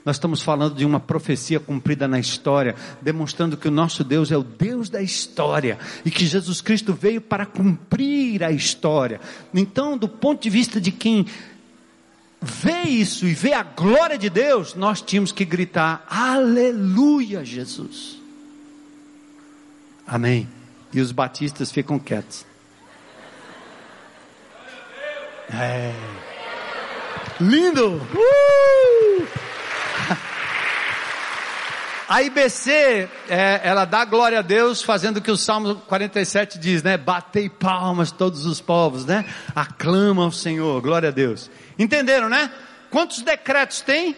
Nós estamos falando de uma profecia cumprida na história, demonstrando que o nosso Deus é o Deus da história e que Jesus Cristo veio para cumprir a história. Então, do ponto de vista de quem vê isso e vê a glória de Deus, nós tínhamos que gritar: Aleluia, Jesus. Amém. E os batistas ficam quietos. É. Lindo! Uh! A IBC, é, ela dá glória a Deus, fazendo o que o Salmo 47 diz, né? Batei palmas todos os povos, né? Aclama ao Senhor, glória a Deus. Entenderam, né? Quantos decretos tem?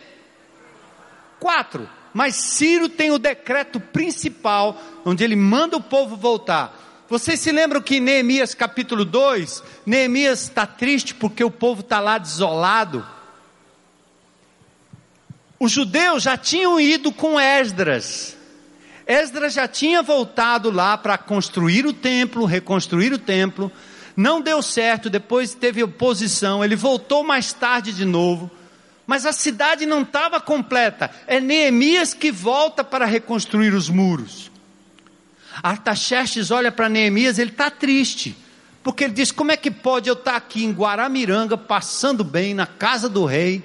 Quatro. Mas Ciro tem o decreto principal, onde ele manda o povo voltar. Vocês se lembram que em Neemias capítulo 2, Neemias está triste porque o povo está lá desolado. Os judeus já tinham ido com Esdras. Esdras já tinha voltado lá para construir o templo, reconstruir o templo não deu certo, depois teve oposição, ele voltou mais tarde de novo, mas a cidade não estava completa. É Neemias que volta para reconstruir os muros. Artaxerxes olha para Neemias, ele está triste, porque ele diz: Como é que pode eu estar tá aqui em Guaramiranga, passando bem, na casa do rei,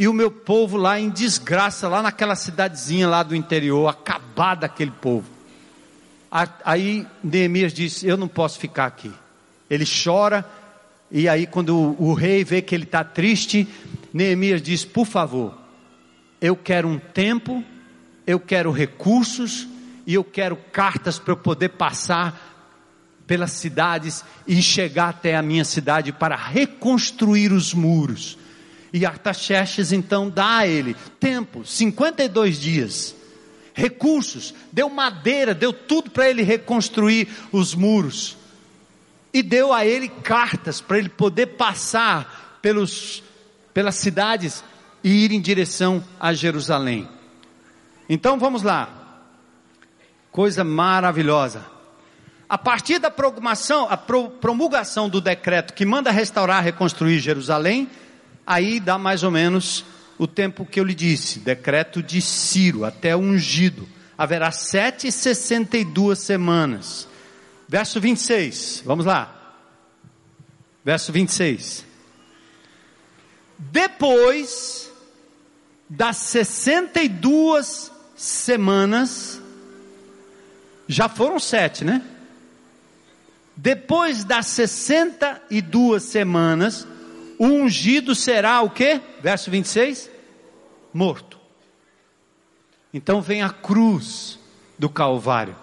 e o meu povo lá em desgraça, lá naquela cidadezinha lá do interior, acabado aquele povo. Aí Neemias disse: Eu não posso ficar aqui. Ele chora, e aí, quando o, o rei vê que ele está triste, Neemias diz: Por favor, eu quero um tempo, eu quero recursos, e eu quero cartas para eu poder passar pelas cidades e chegar até a minha cidade para reconstruir os muros. E Artaxerxes então dá a ele tempo, 52 dias recursos, deu madeira, deu tudo para ele reconstruir os muros. E deu a ele cartas para ele poder passar pelos, pelas cidades e ir em direção a Jerusalém. Então vamos lá. Coisa maravilhosa. A partir da promulgação, a promulgação do decreto que manda restaurar, reconstruir Jerusalém, aí dá mais ou menos o tempo que eu lhe disse, decreto de Ciro, até ungido. Haverá sete e sessenta e duas semanas. Verso 26, vamos lá. Verso 26. Depois das sessenta e duas semanas, já foram sete, né? Depois das sessenta e duas semanas, o ungido será o que? Verso 26: morto. Então vem a cruz do Calvário.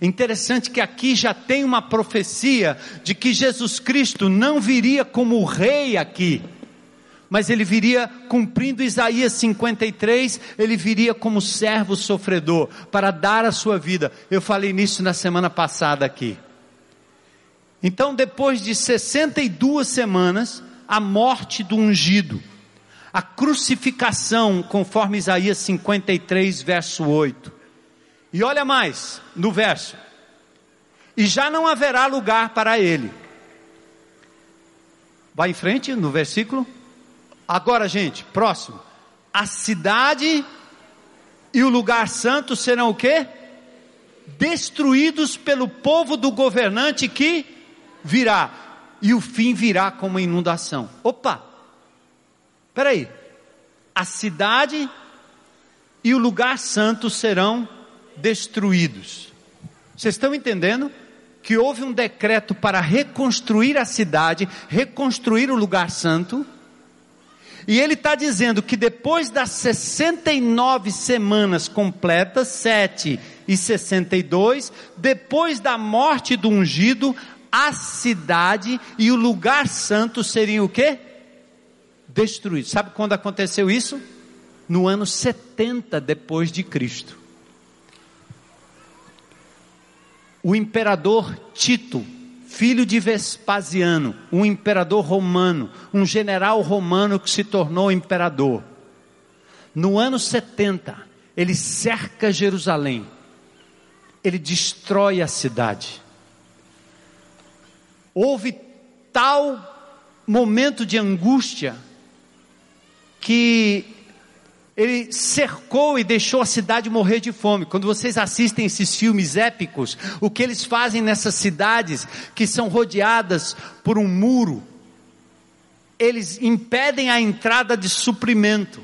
Interessante que aqui já tem uma profecia de que Jesus Cristo não viria como rei aqui, mas ele viria cumprindo Isaías 53, ele viria como servo sofredor para dar a sua vida. Eu falei nisso na semana passada aqui. Então, depois de 62 semanas, a morte do ungido, a crucificação, conforme Isaías 53, verso 8. E olha mais no verso: e já não haverá lugar para ele. Vai em frente no versículo. Agora, gente, próximo. A cidade e o lugar santo serão o quê? Destruídos pelo povo do governante que virá. E o fim virá como inundação. Opa! Peraí. A cidade e o lugar santo serão destruídos. Vocês estão entendendo? Que houve um decreto para reconstruir a cidade, reconstruir o lugar santo. E ele está dizendo que depois das 69 semanas completas, 7 e 62, depois da morte do ungido, a cidade e o lugar santo seriam o quê? Destruídos. Sabe quando aconteceu isso? No ano 70 depois de Cristo. O imperador Tito, filho de Vespasiano, um imperador romano, um general romano que se tornou imperador. No ano 70, ele cerca Jerusalém. Ele destrói a cidade houve tal momento de angústia que ele cercou e deixou a cidade morrer de fome. Quando vocês assistem esses filmes épicos, o que eles fazem nessas cidades que são rodeadas por um muro, eles impedem a entrada de suprimento.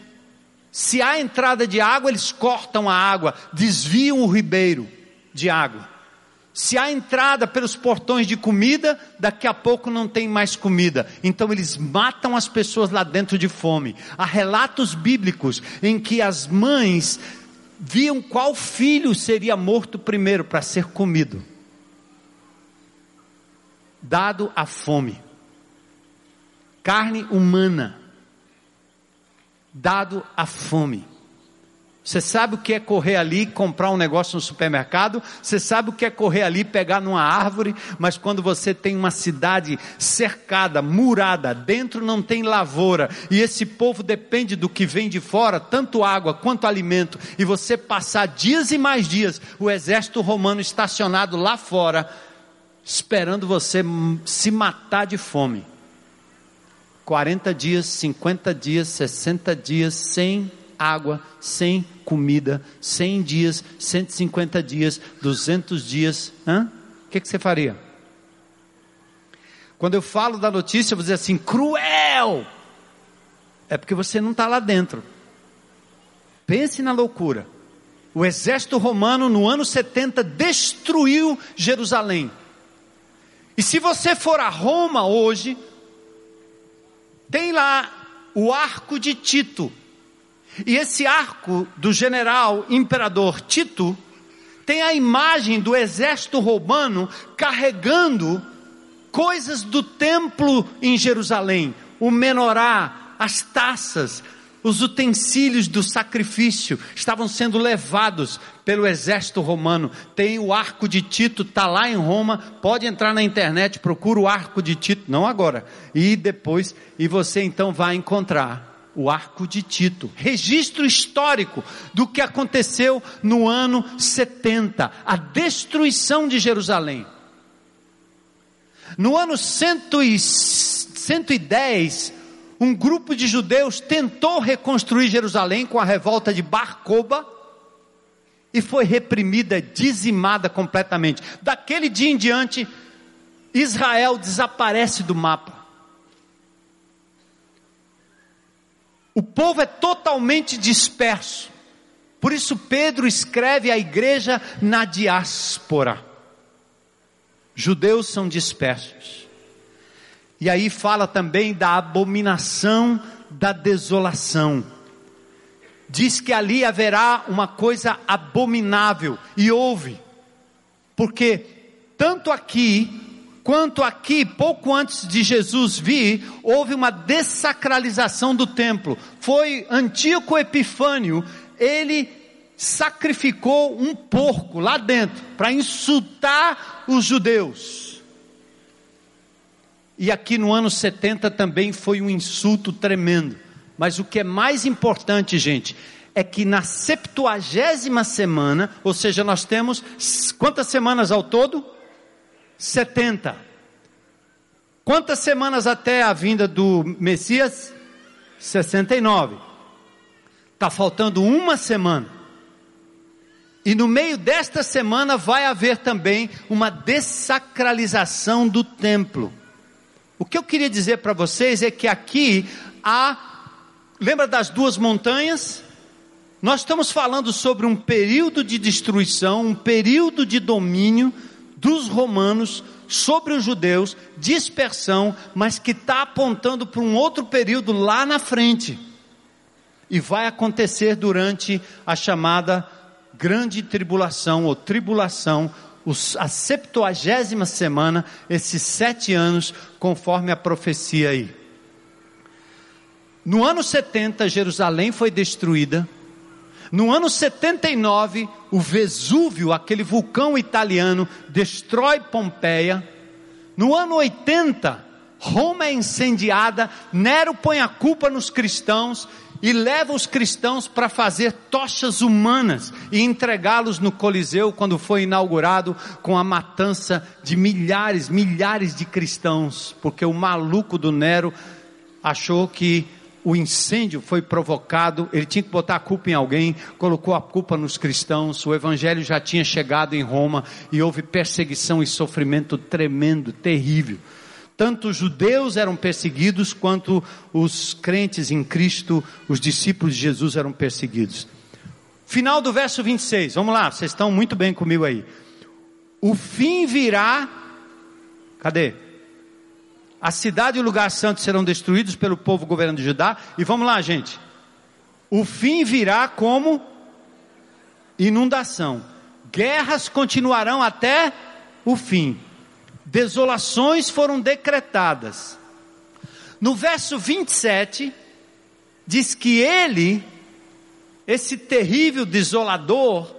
Se há entrada de água, eles cortam a água, desviam o ribeiro de água. Se há entrada pelos portões de comida, daqui a pouco não tem mais comida. Então eles matam as pessoas lá dentro de fome. Há relatos bíblicos em que as mães viam qual filho seria morto primeiro para ser comido. Dado a fome. Carne humana. Dado a fome. Você sabe o que é correr ali, comprar um negócio no supermercado? Você sabe o que é correr ali, pegar numa árvore? Mas quando você tem uma cidade cercada, murada, dentro não tem lavoura, e esse povo depende do que vem de fora, tanto água quanto alimento, e você passar dias e mais dias, o exército romano estacionado lá fora, esperando você se matar de fome. 40 dias, 50 dias, 60 dias sem água, sem comida, 100 dias, 150 dias, 200 dias, hã? o que, que você faria? Quando eu falo da notícia, eu vou dizer assim, cruel! É porque você não está lá dentro. Pense na loucura. O exército romano, no ano 70, destruiu Jerusalém. E se você for a Roma hoje, tem lá o arco de Tito, e esse arco do general imperador Tito tem a imagem do exército romano carregando coisas do templo em Jerusalém, o menorá, as taças, os utensílios do sacrifício estavam sendo levados pelo exército romano. Tem o arco de Tito, está lá em Roma. Pode entrar na internet, procura o arco de Tito, não agora, e depois, e você então vai encontrar o arco de Tito, registro histórico do que aconteceu no ano 70, a destruição de Jerusalém. No ano 110, um grupo de judeus tentou reconstruir Jerusalém com a revolta de Bar Koba e foi reprimida, dizimada completamente. Daquele dia em diante, Israel desaparece do mapa. O povo é totalmente disperso. Por isso Pedro escreve à igreja na diáspora. Judeus são dispersos. E aí fala também da abominação da desolação. Diz que ali haverá uma coisa abominável, e houve, porque tanto aqui Quanto aqui, pouco antes de Jesus vir, houve uma dessacralização do templo. Foi Antíoco Epifânio, ele sacrificou um porco lá dentro para insultar os judeus. E aqui no ano 70 também foi um insulto tremendo. Mas o que é mais importante, gente, é que na septuagésima semana, ou seja, nós temos quantas semanas ao todo? 70. Quantas semanas até a vinda do Messias? 69. Está faltando uma semana. E no meio desta semana vai haver também uma dessacralização do templo. O que eu queria dizer para vocês é que aqui há, lembra das duas montanhas? Nós estamos falando sobre um período de destruição, um período de domínio dos romanos sobre os judeus, dispersão, mas que está apontando para um outro período lá na frente. E vai acontecer durante a chamada grande tribulação ou tribulação, a septuagésima semana, esses sete anos, conforme a profecia aí. No ano 70, Jerusalém foi destruída. No ano 79, o Vesúvio, aquele vulcão italiano, destrói Pompeia. No ano 80, Roma é incendiada, Nero põe a culpa nos cristãos e leva os cristãos para fazer tochas humanas e entregá-los no Coliseu quando foi inaugurado com a matança de milhares, milhares de cristãos, porque o maluco do Nero achou que o incêndio foi provocado, ele tinha que botar a culpa em alguém, colocou a culpa nos cristãos, o evangelho já tinha chegado em Roma e houve perseguição e sofrimento tremendo, terrível. Tanto os judeus eram perseguidos, quanto os crentes em Cristo, os discípulos de Jesus eram perseguidos. Final do verso 26, vamos lá, vocês estão muito bem comigo aí. O fim virá, cadê? A cidade e o lugar santo serão destruídos pelo povo governando Judá. E vamos lá, gente. O fim virá como inundação. Guerras continuarão até o fim. Desolações foram decretadas. No verso 27, diz que ele, esse terrível desolador,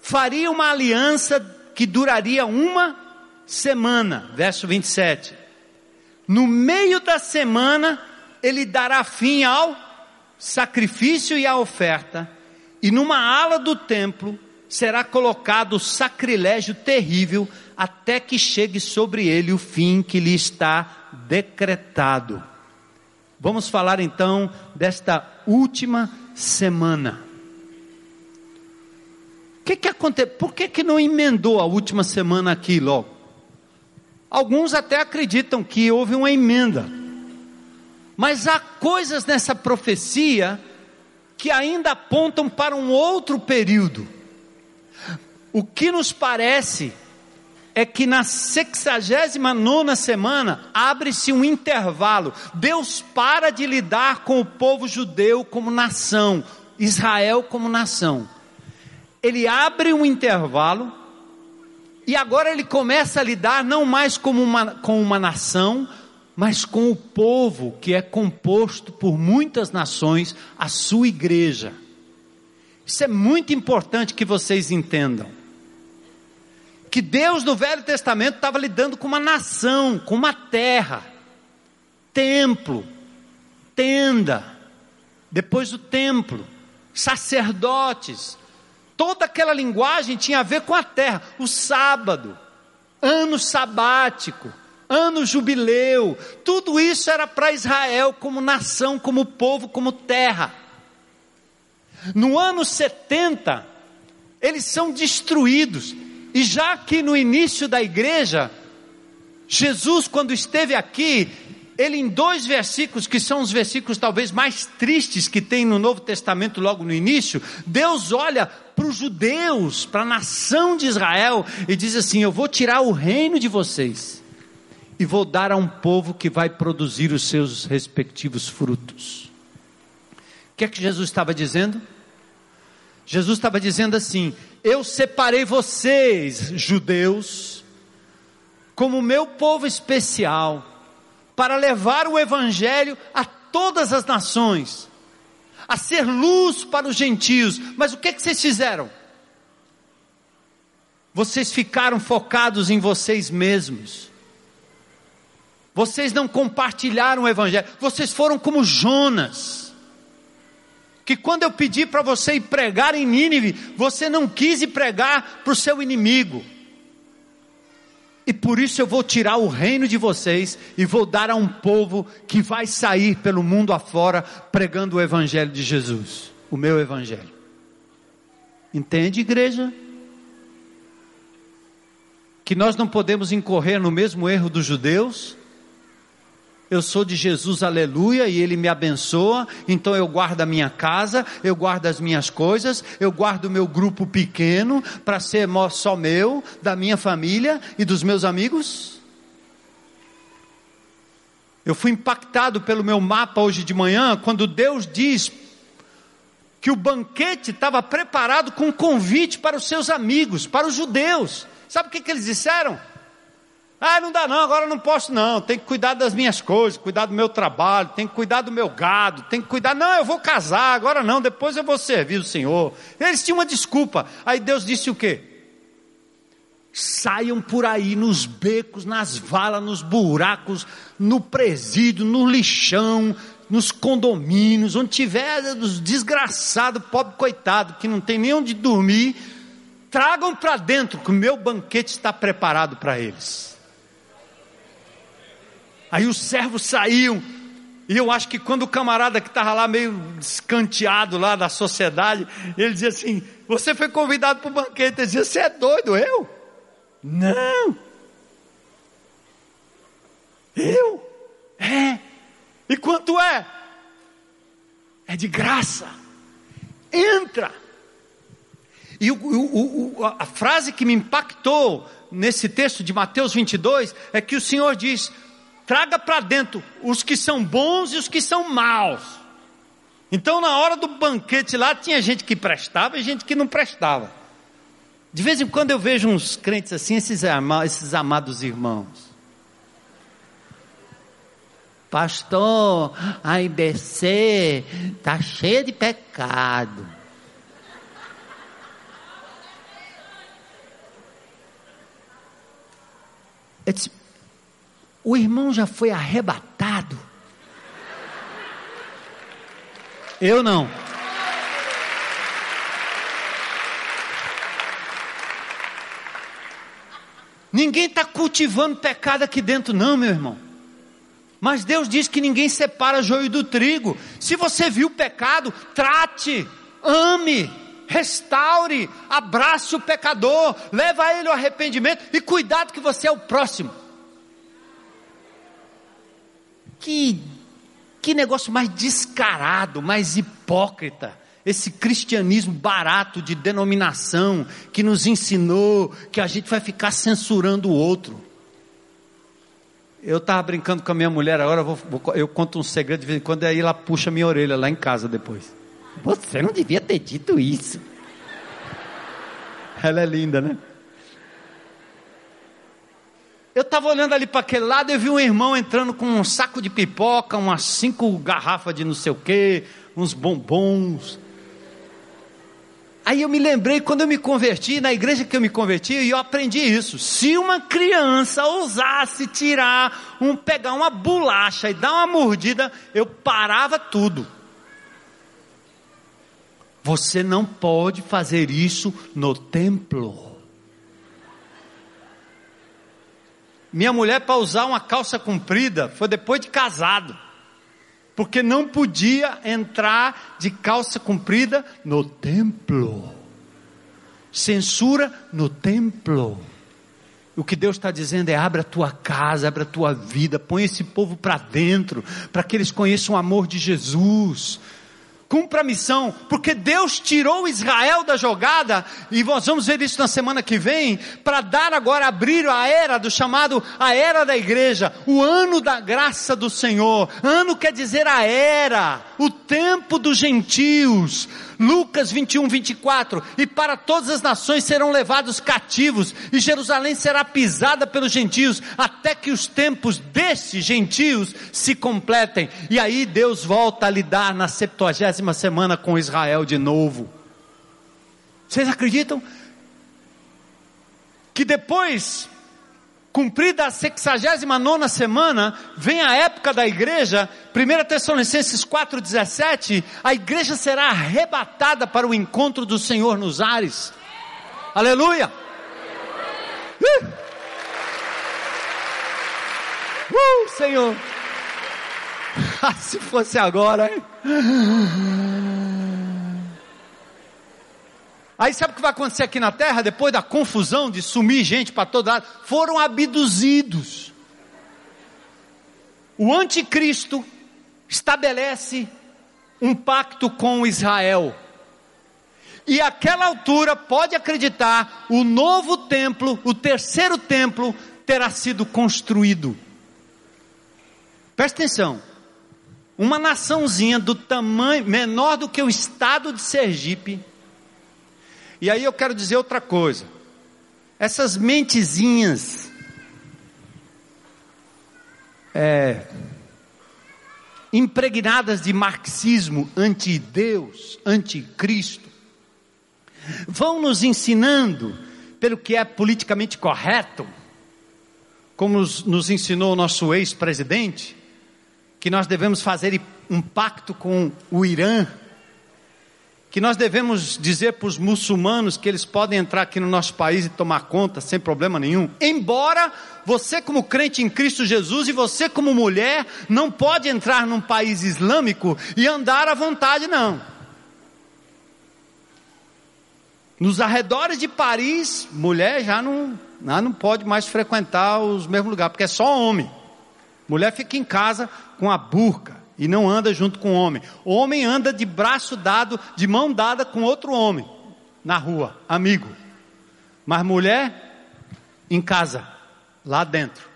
faria uma aliança que duraria uma semana. Verso 27 no meio da semana, ele dará fim ao sacrifício e à oferta, e numa ala do templo será colocado o sacrilégio terrível, até que chegue sobre ele o fim que lhe está decretado. Vamos falar então desta última semana. O que, que aconteceu? Por que, que não emendou a última semana aqui logo? Alguns até acreditam que houve uma emenda. Mas há coisas nessa profecia que ainda apontam para um outro período. O que nos parece é que na 69 semana abre-se um intervalo. Deus para de lidar com o povo judeu como nação, Israel como nação. Ele abre um intervalo e agora ele começa a lidar não mais como uma, com uma nação, mas com o povo que é composto por muitas nações, a sua igreja. Isso é muito importante que vocês entendam. Que Deus no Velho Testamento estava lidando com uma nação, com uma terra, templo, tenda, depois o templo, sacerdotes, Toda aquela linguagem tinha a ver com a terra. O sábado, ano sabático, ano jubileu, tudo isso era para Israel como nação, como povo, como terra. No ano 70, eles são destruídos. E já que no início da igreja, Jesus, quando esteve aqui, ele em dois versículos, que são os versículos talvez mais tristes que tem no Novo Testamento logo no início, Deus olha para os judeus, para a nação de Israel, e diz assim: Eu vou tirar o reino de vocês, e vou dar a um povo que vai produzir os seus respectivos frutos. O que é que Jesus estava dizendo? Jesus estava dizendo assim: Eu separei vocês, judeus, como meu povo especial, para levar o Evangelho a todas as nações, a ser luz para os gentios. Mas o que, é que vocês fizeram? Vocês ficaram focados em vocês mesmos. Vocês não compartilharam o Evangelho. Vocês foram como Jonas. Que quando eu pedi para você ir pregar em Nínive, você não quis ir pregar para o seu inimigo e por isso eu vou tirar o reino de vocês e vou dar a um povo que vai sair pelo mundo afora pregando o evangelho de Jesus, o meu evangelho. Entende, igreja? Que nós não podemos incorrer no mesmo erro dos judeus, eu sou de Jesus, aleluia, e Ele me abençoa, então eu guardo a minha casa, eu guardo as minhas coisas, eu guardo o meu grupo pequeno, para ser só meu, da minha família e dos meus amigos? Eu fui impactado pelo meu mapa hoje de manhã, quando Deus diz que o banquete estava preparado com convite para os seus amigos, para os judeus. Sabe o que, que eles disseram? Ah, não dá não, agora não posso não. Tem que cuidar das minhas coisas, cuidar do meu trabalho, tem que cuidar do meu gado, tem que cuidar. Não, eu vou casar, agora não, depois eu vou servir o Senhor. Eles tinham uma desculpa. Aí Deus disse o quê? Saiam por aí nos becos, nas valas, nos buracos, no presídio, no lixão, nos condomínios, onde tiver os desgraçados, pobre coitado, que não tem nem onde dormir, tragam para dentro, que o meu banquete está preparado para eles. Aí os servos saíam, e eu acho que quando o camarada que estava lá meio escanteado lá da sociedade, ele dizia assim: Você foi convidado para o banquete. Ele dizia: Você é doido, eu? Não. Eu? É. E quanto é? É de graça. Entra. E o, o, o, a frase que me impactou nesse texto de Mateus 22 é que o Senhor diz: traga para dentro os que são bons e os que são maus. Então, na hora do banquete lá, tinha gente que prestava e gente que não prestava. De vez em quando eu vejo uns crentes assim, esses, esses amados irmãos. Pastor, a IBC está cheia de pecado. Eu disse, o irmão já foi arrebatado. Eu não. Ninguém está cultivando pecado aqui dentro, não, meu irmão. Mas Deus diz que ninguém separa joio do trigo. Se você viu o pecado, trate, ame, restaure, abrace o pecador, leva ele ao arrependimento e cuidado que você é o próximo. Que, que negócio mais descarado, mais hipócrita esse cristianismo barato de denominação que nos ensinou que a gente vai ficar censurando o outro. Eu estava brincando com a minha mulher agora, eu, vou, vou, eu conto um segredo de vez em quando, e aí ela puxa minha orelha lá em casa depois. Você não devia ter dito isso. Ela é linda, né? Eu estava olhando ali para aquele lado e vi um irmão entrando com um saco de pipoca, umas cinco garrafas de não sei o quê, uns bombons. Aí eu me lembrei quando eu me converti, na igreja que eu me converti, e eu aprendi isso. Se uma criança ousasse tirar, um, pegar uma bolacha e dar uma mordida, eu parava tudo. Você não pode fazer isso no templo. Minha mulher, para usar uma calça comprida, foi depois de casado porque não podia entrar de calça comprida no templo. Censura no templo. O que Deus está dizendo é: abra a tua casa, abra a tua vida, põe esse povo para dentro, para que eles conheçam o amor de Jesus cumpra a missão, porque Deus tirou Israel da jogada, e nós vamos ver isso na semana que vem, para dar agora, abrir a era do chamado a era da igreja, o ano da graça do Senhor. Ano quer dizer a era, o tempo dos gentios. Lucas 21, 24, e para todas as nações serão levados cativos, e Jerusalém será pisada pelos gentios, até que os tempos desses gentios se completem. E aí Deus volta a lidar na septuagésima semana com Israel de novo. Vocês acreditam? Que depois Cumprida a 69 semana, vem a época da igreja, 1 Tessalonicenses 4,17, a igreja será arrebatada para o encontro do Senhor nos ares. Aleluia! Uh! Uh, Senhor! (laughs) Ah, se fosse agora, hein? Aí sabe o que vai acontecer aqui na terra depois da confusão de sumir gente para todo lado? Foram abduzidos. o anticristo estabelece um pacto com Israel. E àquela altura, pode acreditar, o novo templo, o terceiro templo, terá sido construído. Presta atenção. Uma naçãozinha do tamanho menor do que o estado de Sergipe. E aí eu quero dizer outra coisa. Essas mentezinhas é, impregnadas de marxismo anti-Deus, anti-Cristo, vão nos ensinando pelo que é politicamente correto, como nos, nos ensinou o nosso ex-presidente, que nós devemos fazer um pacto com o Irã, que nós devemos dizer para os muçulmanos que eles podem entrar aqui no nosso país e tomar conta sem problema nenhum. Embora você como crente em Cristo Jesus e você como mulher não pode entrar num país islâmico e andar à vontade não. Nos arredores de Paris, mulher já não, já não pode mais frequentar os mesmos lugares, porque é só homem. Mulher fica em casa com a burca e não anda junto com o homem. O homem anda de braço dado, de mão dada com outro homem na rua, amigo. Mas mulher em casa, lá dentro.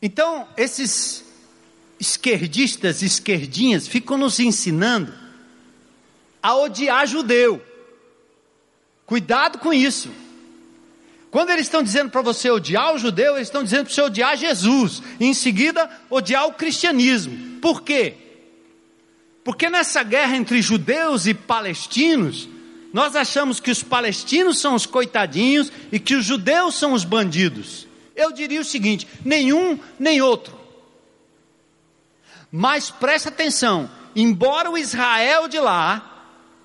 Então, esses esquerdistas, esquerdinhas, ficam nos ensinando a odiar judeu. Cuidado com isso. Quando eles estão dizendo para você odiar o judeu, eles estão dizendo para você odiar Jesus, e em seguida odiar o cristianismo. Por quê? Porque nessa guerra entre judeus e palestinos, nós achamos que os palestinos são os coitadinhos e que os judeus são os bandidos. Eu diria o seguinte: nenhum nem outro. Mas presta atenção, embora o Israel de lá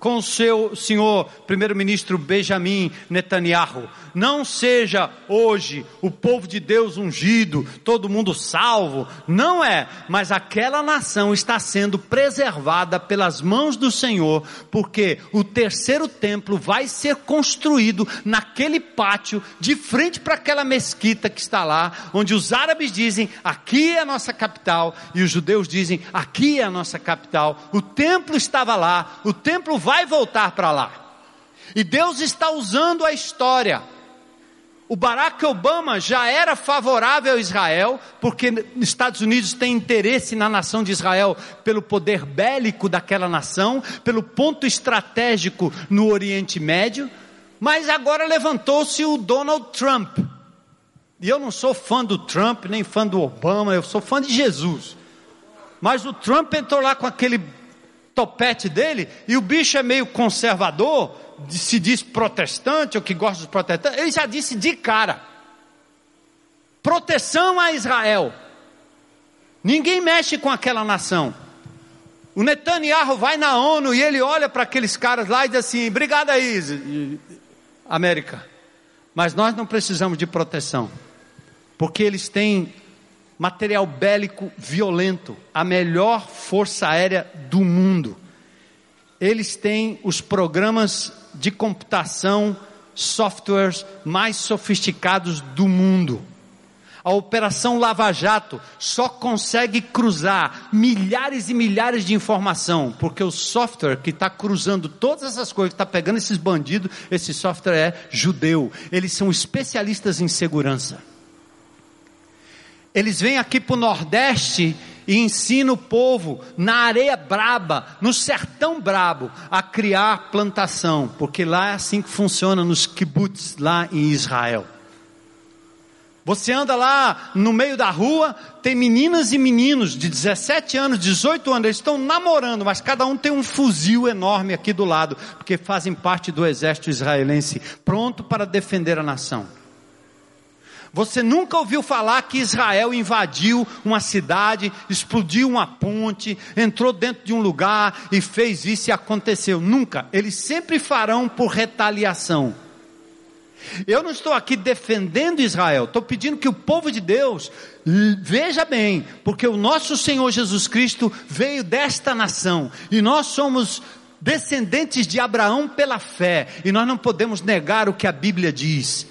com seu senhor primeiro-ministro Benjamin Netanyahu. Não seja hoje o povo de Deus ungido, todo mundo salvo. Não é, mas aquela nação está sendo preservada pelas mãos do Senhor, porque o terceiro templo vai ser construído naquele pátio de frente para aquela mesquita que está lá, onde os árabes dizem: aqui é a nossa capital, e os judeus dizem: aqui é a nossa capital. O templo estava lá, o templo vai vai voltar para lá. E Deus está usando a história. O Barack Obama já era favorável a Israel, porque Estados Unidos tem interesse na nação de Israel pelo poder bélico daquela nação, pelo ponto estratégico no Oriente Médio, mas agora levantou-se o Donald Trump. E eu não sou fã do Trump, nem fã do Obama, eu sou fã de Jesus. Mas o Trump entrou lá com aquele topete dele, e o bicho é meio conservador, se diz protestante, ou que gosta dos protestantes, ele já disse de cara: proteção a Israel. Ninguém mexe com aquela nação. O Netanyahu vai na ONU e ele olha para aqueles caras lá e diz assim: obrigado aí, América. Mas nós não precisamos de proteção, porque eles têm material bélico violento, a melhor força aérea do mundo. Eles têm os programas de computação, softwares mais sofisticados do mundo. A Operação Lava Jato só consegue cruzar milhares e milhares de informação, porque o software que está cruzando todas essas coisas, que está pegando esses bandidos, esse software é judeu. Eles são especialistas em segurança. Eles vêm aqui para o Nordeste e ensinam o povo na areia braba, no sertão brabo, a criar plantação, porque lá é assim que funciona nos kibbutz, lá em Israel. Você anda lá no meio da rua, tem meninas e meninos de 17 anos, 18 anos, eles estão namorando, mas cada um tem um fuzil enorme aqui do lado, porque fazem parte do exército israelense, pronto para defender a nação. Você nunca ouviu falar que Israel invadiu uma cidade, explodiu uma ponte, entrou dentro de um lugar e fez isso e aconteceu. Nunca. Eles sempre farão por retaliação. Eu não estou aqui defendendo Israel, estou pedindo que o povo de Deus veja bem, porque o nosso Senhor Jesus Cristo veio desta nação e nós somos descendentes de Abraão pela fé e nós não podemos negar o que a Bíblia diz.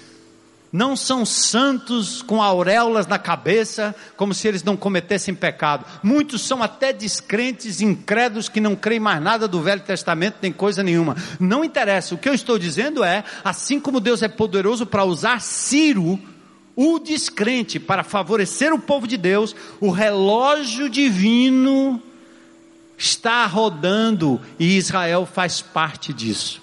Não são santos com auréolas na cabeça, como se eles não cometessem pecado. Muitos são até descrentes, incrédulos, que não creem mais nada do Velho Testamento, nem coisa nenhuma. Não interessa. O que eu estou dizendo é, assim como Deus é poderoso para usar Ciro, o descrente, para favorecer o povo de Deus, o relógio divino está rodando e Israel faz parte disso.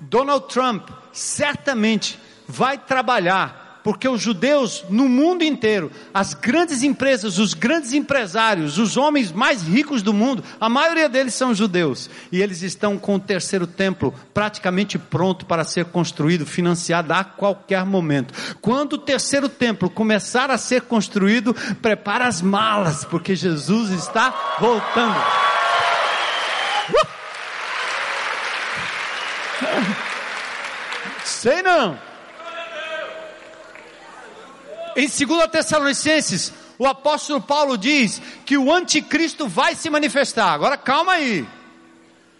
Donald Trump certamente vai trabalhar, porque os judeus no mundo inteiro, as grandes empresas, os grandes empresários, os homens mais ricos do mundo, a maioria deles são judeus, e eles estão com o terceiro templo praticamente pronto para ser construído, financiado a qualquer momento. Quando o terceiro templo começar a ser construído, prepara as malas, porque Jesus está voltando. Uh! (laughs) Sei não. Em 2 Tessalonicenses, o apóstolo Paulo diz que o anticristo vai se manifestar. Agora calma aí.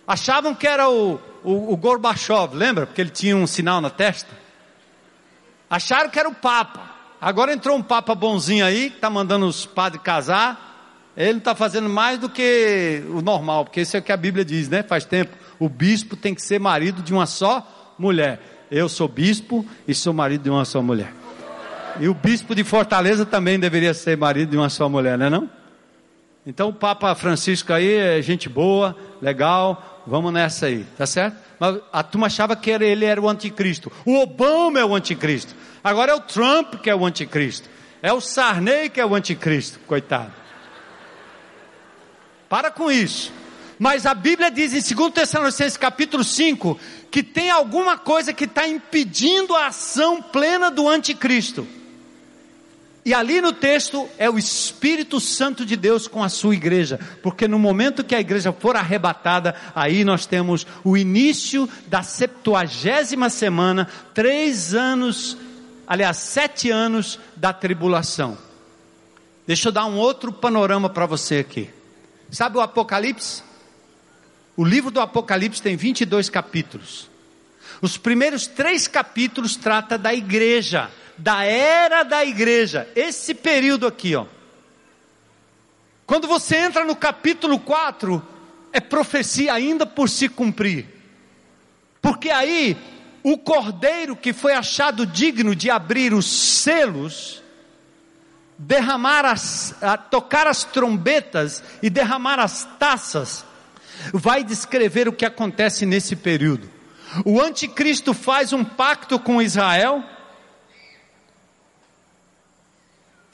Achavam que era o, o, o Gorbachev, lembra? Porque ele tinha um sinal na testa. Acharam que era o Papa. Agora entrou um Papa bonzinho aí, que está mandando os padres casar. Ele não está fazendo mais do que o normal, porque isso é o que a Bíblia diz, né? Faz tempo. O bispo tem que ser marido de uma só mulher. Eu sou bispo e sou marido de uma só mulher. E o bispo de Fortaleza também deveria ser marido de uma só mulher, não é não? Então o Papa Francisco aí é gente boa, legal, vamos nessa aí, tá certo? Mas a turma achava que ele era o anticristo. O Obama é o anticristo. Agora é o Trump que é o anticristo. É o Sarney que é o anticristo, coitado. Para com isso. Mas a Bíblia diz em 2 Tessalonicenses capítulo 5 que tem alguma coisa que está impedindo a ação plena do anticristo. E ali no texto é o Espírito Santo de Deus com a sua igreja, porque no momento que a igreja for arrebatada, aí nós temos o início da septuagésima semana, três anos, aliás, sete anos da tribulação. Deixa eu dar um outro panorama para você aqui. Sabe o Apocalipse? O livro do Apocalipse tem 22 capítulos. Os primeiros três capítulos trata da igreja da era da igreja, esse período aqui, ó. Quando você entra no capítulo 4, é profecia ainda por se cumprir. Porque aí o cordeiro que foi achado digno de abrir os selos, derramar as, tocar as trombetas e derramar as taças, vai descrever o que acontece nesse período. O anticristo faz um pacto com Israel,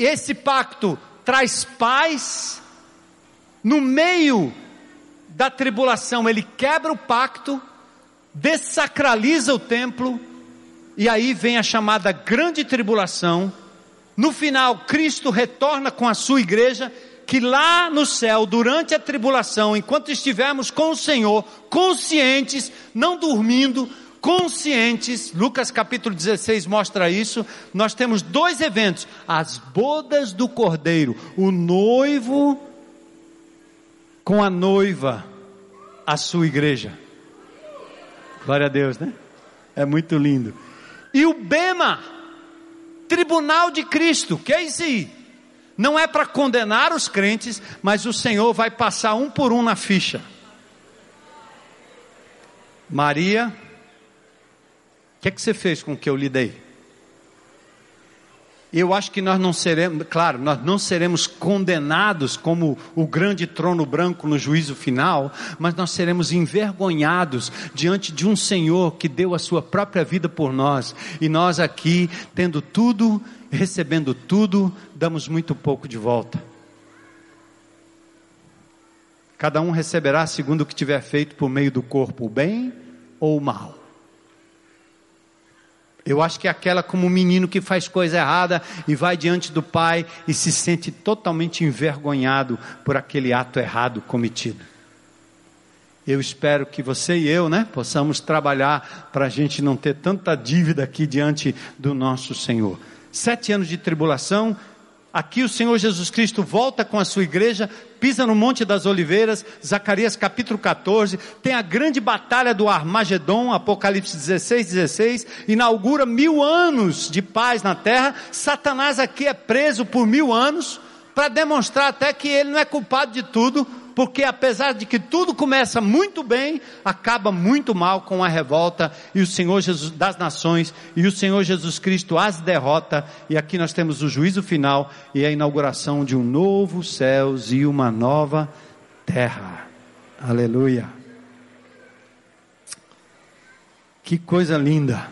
esse pacto traz paz, no meio da tribulação ele quebra o pacto, desacraliza o templo, e aí vem a chamada grande tribulação. No final, Cristo retorna com a sua igreja, que lá no céu, durante a tribulação, enquanto estivermos com o Senhor, conscientes, não dormindo, conscientes, Lucas capítulo 16 mostra isso. Nós temos dois eventos: as bodas do cordeiro, o noivo com a noiva, a sua igreja. Glória a Deus, né? É muito lindo. E o Bema, tribunal de Cristo, que é isso aí. Não é para condenar os crentes, mas o Senhor vai passar um por um na ficha. Maria, que é que você fez com o que eu lhe dei? Eu acho que nós não seremos, claro, nós não seremos condenados como o grande trono branco no juízo final, mas nós seremos envergonhados diante de um Senhor que deu a sua própria vida por nós, e nós aqui, tendo tudo, recebendo tudo, damos muito pouco de volta. Cada um receberá segundo o que tiver feito por meio do corpo, o bem ou o mal. Eu acho que é aquela como um menino que faz coisa errada e vai diante do pai e se sente totalmente envergonhado por aquele ato errado cometido. Eu espero que você e eu, né, possamos trabalhar para a gente não ter tanta dívida aqui diante do nosso Senhor. Sete anos de tribulação, Aqui o Senhor Jesus Cristo volta com a sua igreja, pisa no Monte das Oliveiras, Zacarias capítulo 14, tem a grande batalha do Armagedon, Apocalipse 16, 16, inaugura mil anos de paz na terra. Satanás aqui é preso por mil anos, para demonstrar até que ele não é culpado de tudo, porque apesar de que tudo começa muito bem, acaba muito mal com a revolta e o Senhor Jesus das nações e o Senhor Jesus Cristo as derrota e aqui nós temos o juízo final e a inauguração de um novo céus e uma nova terra. Aleluia. Que coisa linda.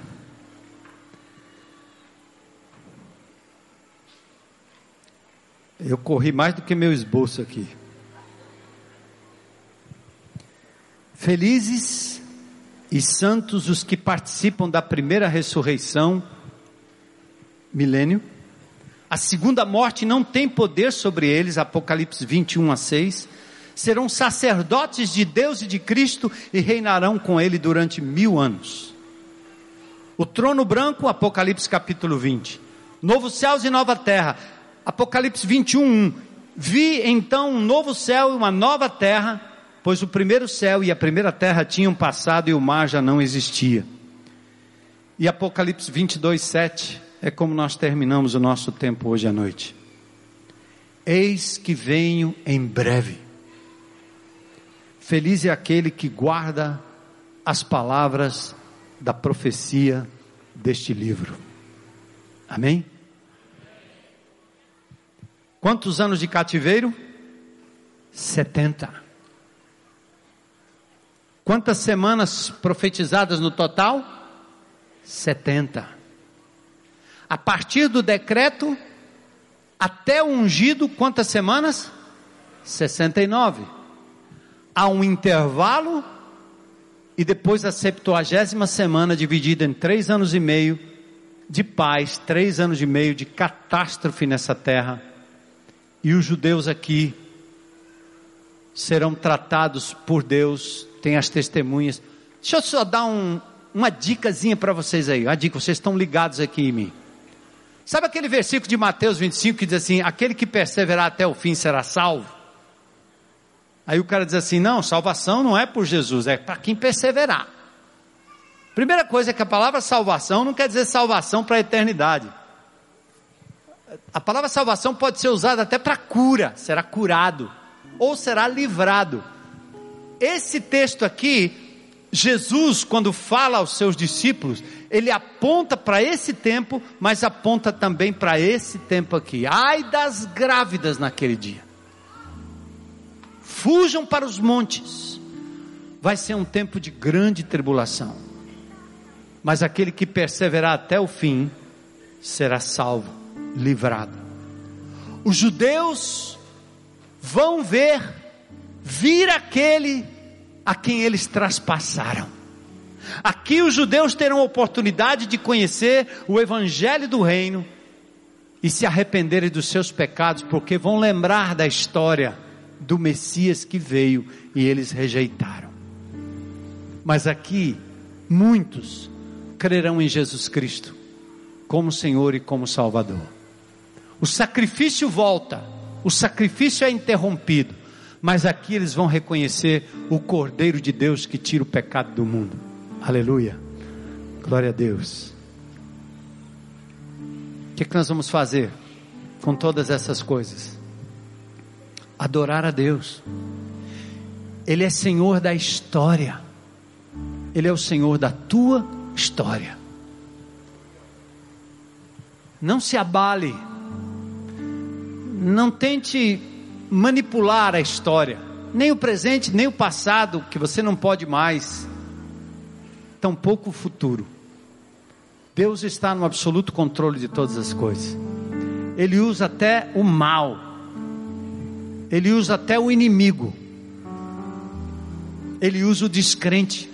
Eu corri mais do que meu esboço aqui. Felizes e santos os que participam da primeira ressurreição, milênio. A segunda morte não tem poder sobre eles, Apocalipse 21 a 6. Serão sacerdotes de Deus e de Cristo e reinarão com ele durante mil anos. O trono branco, Apocalipse capítulo 20. Novos céus e nova terra, Apocalipse 21, 1. Vi então um novo céu e uma nova terra pois o primeiro céu e a primeira terra tinham passado e o mar já não existia. E Apocalipse 22, 7 é como nós terminamos o nosso tempo hoje à noite. Eis que venho em breve. Feliz é aquele que guarda as palavras da profecia deste livro. Amém? Quantos anos de cativeiro? 70. Quantas semanas profetizadas no total? 70. A partir do decreto até o ungido, quantas semanas? 69. Há um intervalo e depois a septuagésima semana dividida em três anos e meio de paz, três anos e meio de catástrofe nessa terra. E os judeus aqui serão tratados por Deus tem as testemunhas. Deixa eu só dar um, uma dicasinha para vocês aí. A dica, vocês estão ligados aqui em mim. Sabe aquele versículo de Mateus 25 que diz assim: aquele que perseverar até o fim será salvo? Aí o cara diz assim: não, salvação não é por Jesus, é para quem perseverar. Primeira coisa é que a palavra salvação não quer dizer salvação para a eternidade. A palavra salvação pode ser usada até para cura, será curado ou será livrado. Esse texto aqui, Jesus, quando fala aos seus discípulos, ele aponta para esse tempo, mas aponta também para esse tempo aqui. Ai das grávidas naquele dia. Fujam para os montes. Vai ser um tempo de grande tribulação. Mas aquele que perseverar até o fim será salvo, livrado. Os judeus vão ver vir aquele a quem eles traspassaram. Aqui os judeus terão a oportunidade de conhecer o evangelho do reino e se arrependerem dos seus pecados, porque vão lembrar da história do Messias que veio e eles rejeitaram. Mas aqui, muitos crerão em Jesus Cristo como Senhor e como Salvador. O sacrifício volta, o sacrifício é interrompido, mas aqui eles vão reconhecer o Cordeiro de Deus que tira o pecado do mundo. Aleluia. Glória a Deus. O que, é que nós vamos fazer com todas essas coisas? Adorar a Deus. Ele é Senhor da história. Ele é o Senhor da tua história. Não se abale. Não tente manipular a história, nem o presente, nem o passado, que você não pode mais, tampouco o futuro. Deus está no absoluto controle de todas as coisas. Ele usa até o mal, ele usa até o inimigo, ele usa o descrente,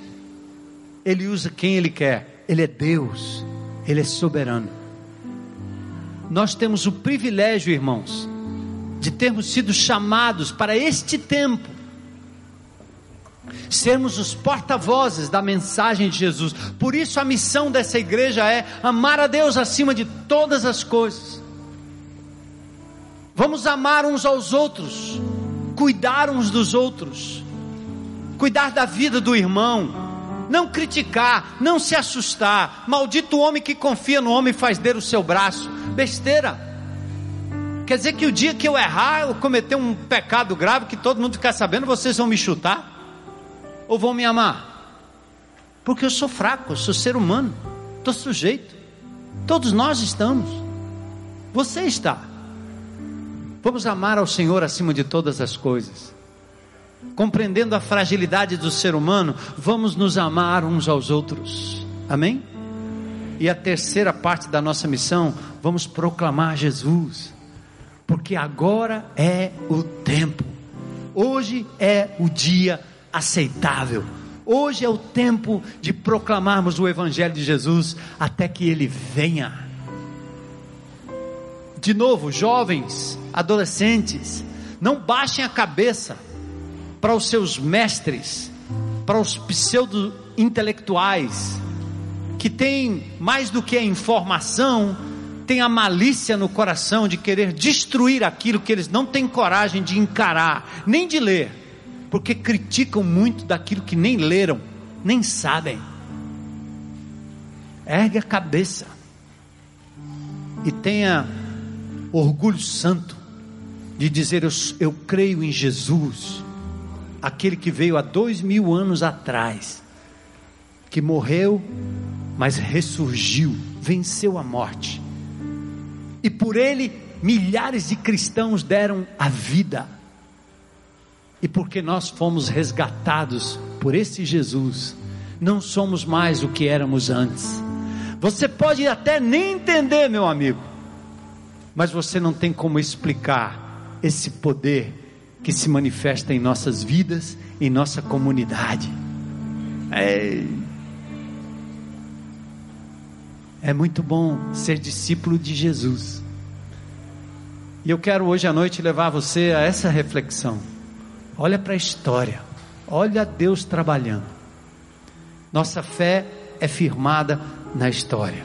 ele usa quem ele quer. Ele é Deus, ele é soberano. Nós temos o privilégio, irmãos, de termos sido chamados para este tempo, sermos os porta-vozes da mensagem de Jesus. Por isso a missão dessa igreja é amar a Deus acima de todas as coisas. Vamos amar uns aos outros, cuidar uns dos outros, cuidar da vida do irmão, não criticar, não se assustar. Maldito homem que confia no homem e faz dele o seu braço. Besteira. Quer dizer que o dia que eu errar, eu cometer um pecado grave que todo mundo ficar sabendo, vocês vão me chutar? Ou vão me amar? Porque eu sou fraco, eu sou ser humano, estou sujeito. Todos nós estamos. Você está. Vamos amar ao Senhor acima de todas as coisas. Compreendendo a fragilidade do ser humano, vamos nos amar uns aos outros. Amém? E a terceira parte da nossa missão, vamos proclamar Jesus. Porque agora é o tempo. Hoje é o dia aceitável Hoje é o tempo de proclamarmos o Evangelho de Jesus até que ele venha. De novo, jovens, adolescentes, não baixem a cabeça para os seus mestres, para os pseudo-intelectuais, que têm mais do que a informação, tem a malícia no coração de querer destruir aquilo que eles não têm coragem de encarar, nem de ler porque criticam muito daquilo que nem leram, nem sabem. Ergue a cabeça e tenha orgulho santo de dizer: eu, eu creio em Jesus, aquele que veio há dois mil anos atrás, que morreu, mas ressurgiu, venceu a morte, e por ele milhares de cristãos deram a vida e porque nós fomos resgatados por esse Jesus, não somos mais o que éramos antes. Você pode até nem entender, meu amigo, mas você não tem como explicar esse poder que se manifesta em nossas vidas, em nossa comunidade. É, é muito bom ser discípulo de Jesus. E eu quero hoje à noite levar você a essa reflexão. Olha para a história. Olha Deus trabalhando. Nossa fé é firmada na história.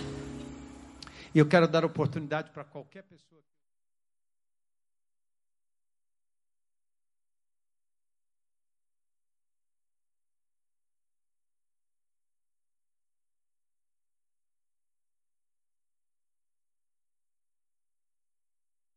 E eu quero dar oportunidade para qualquer pessoa.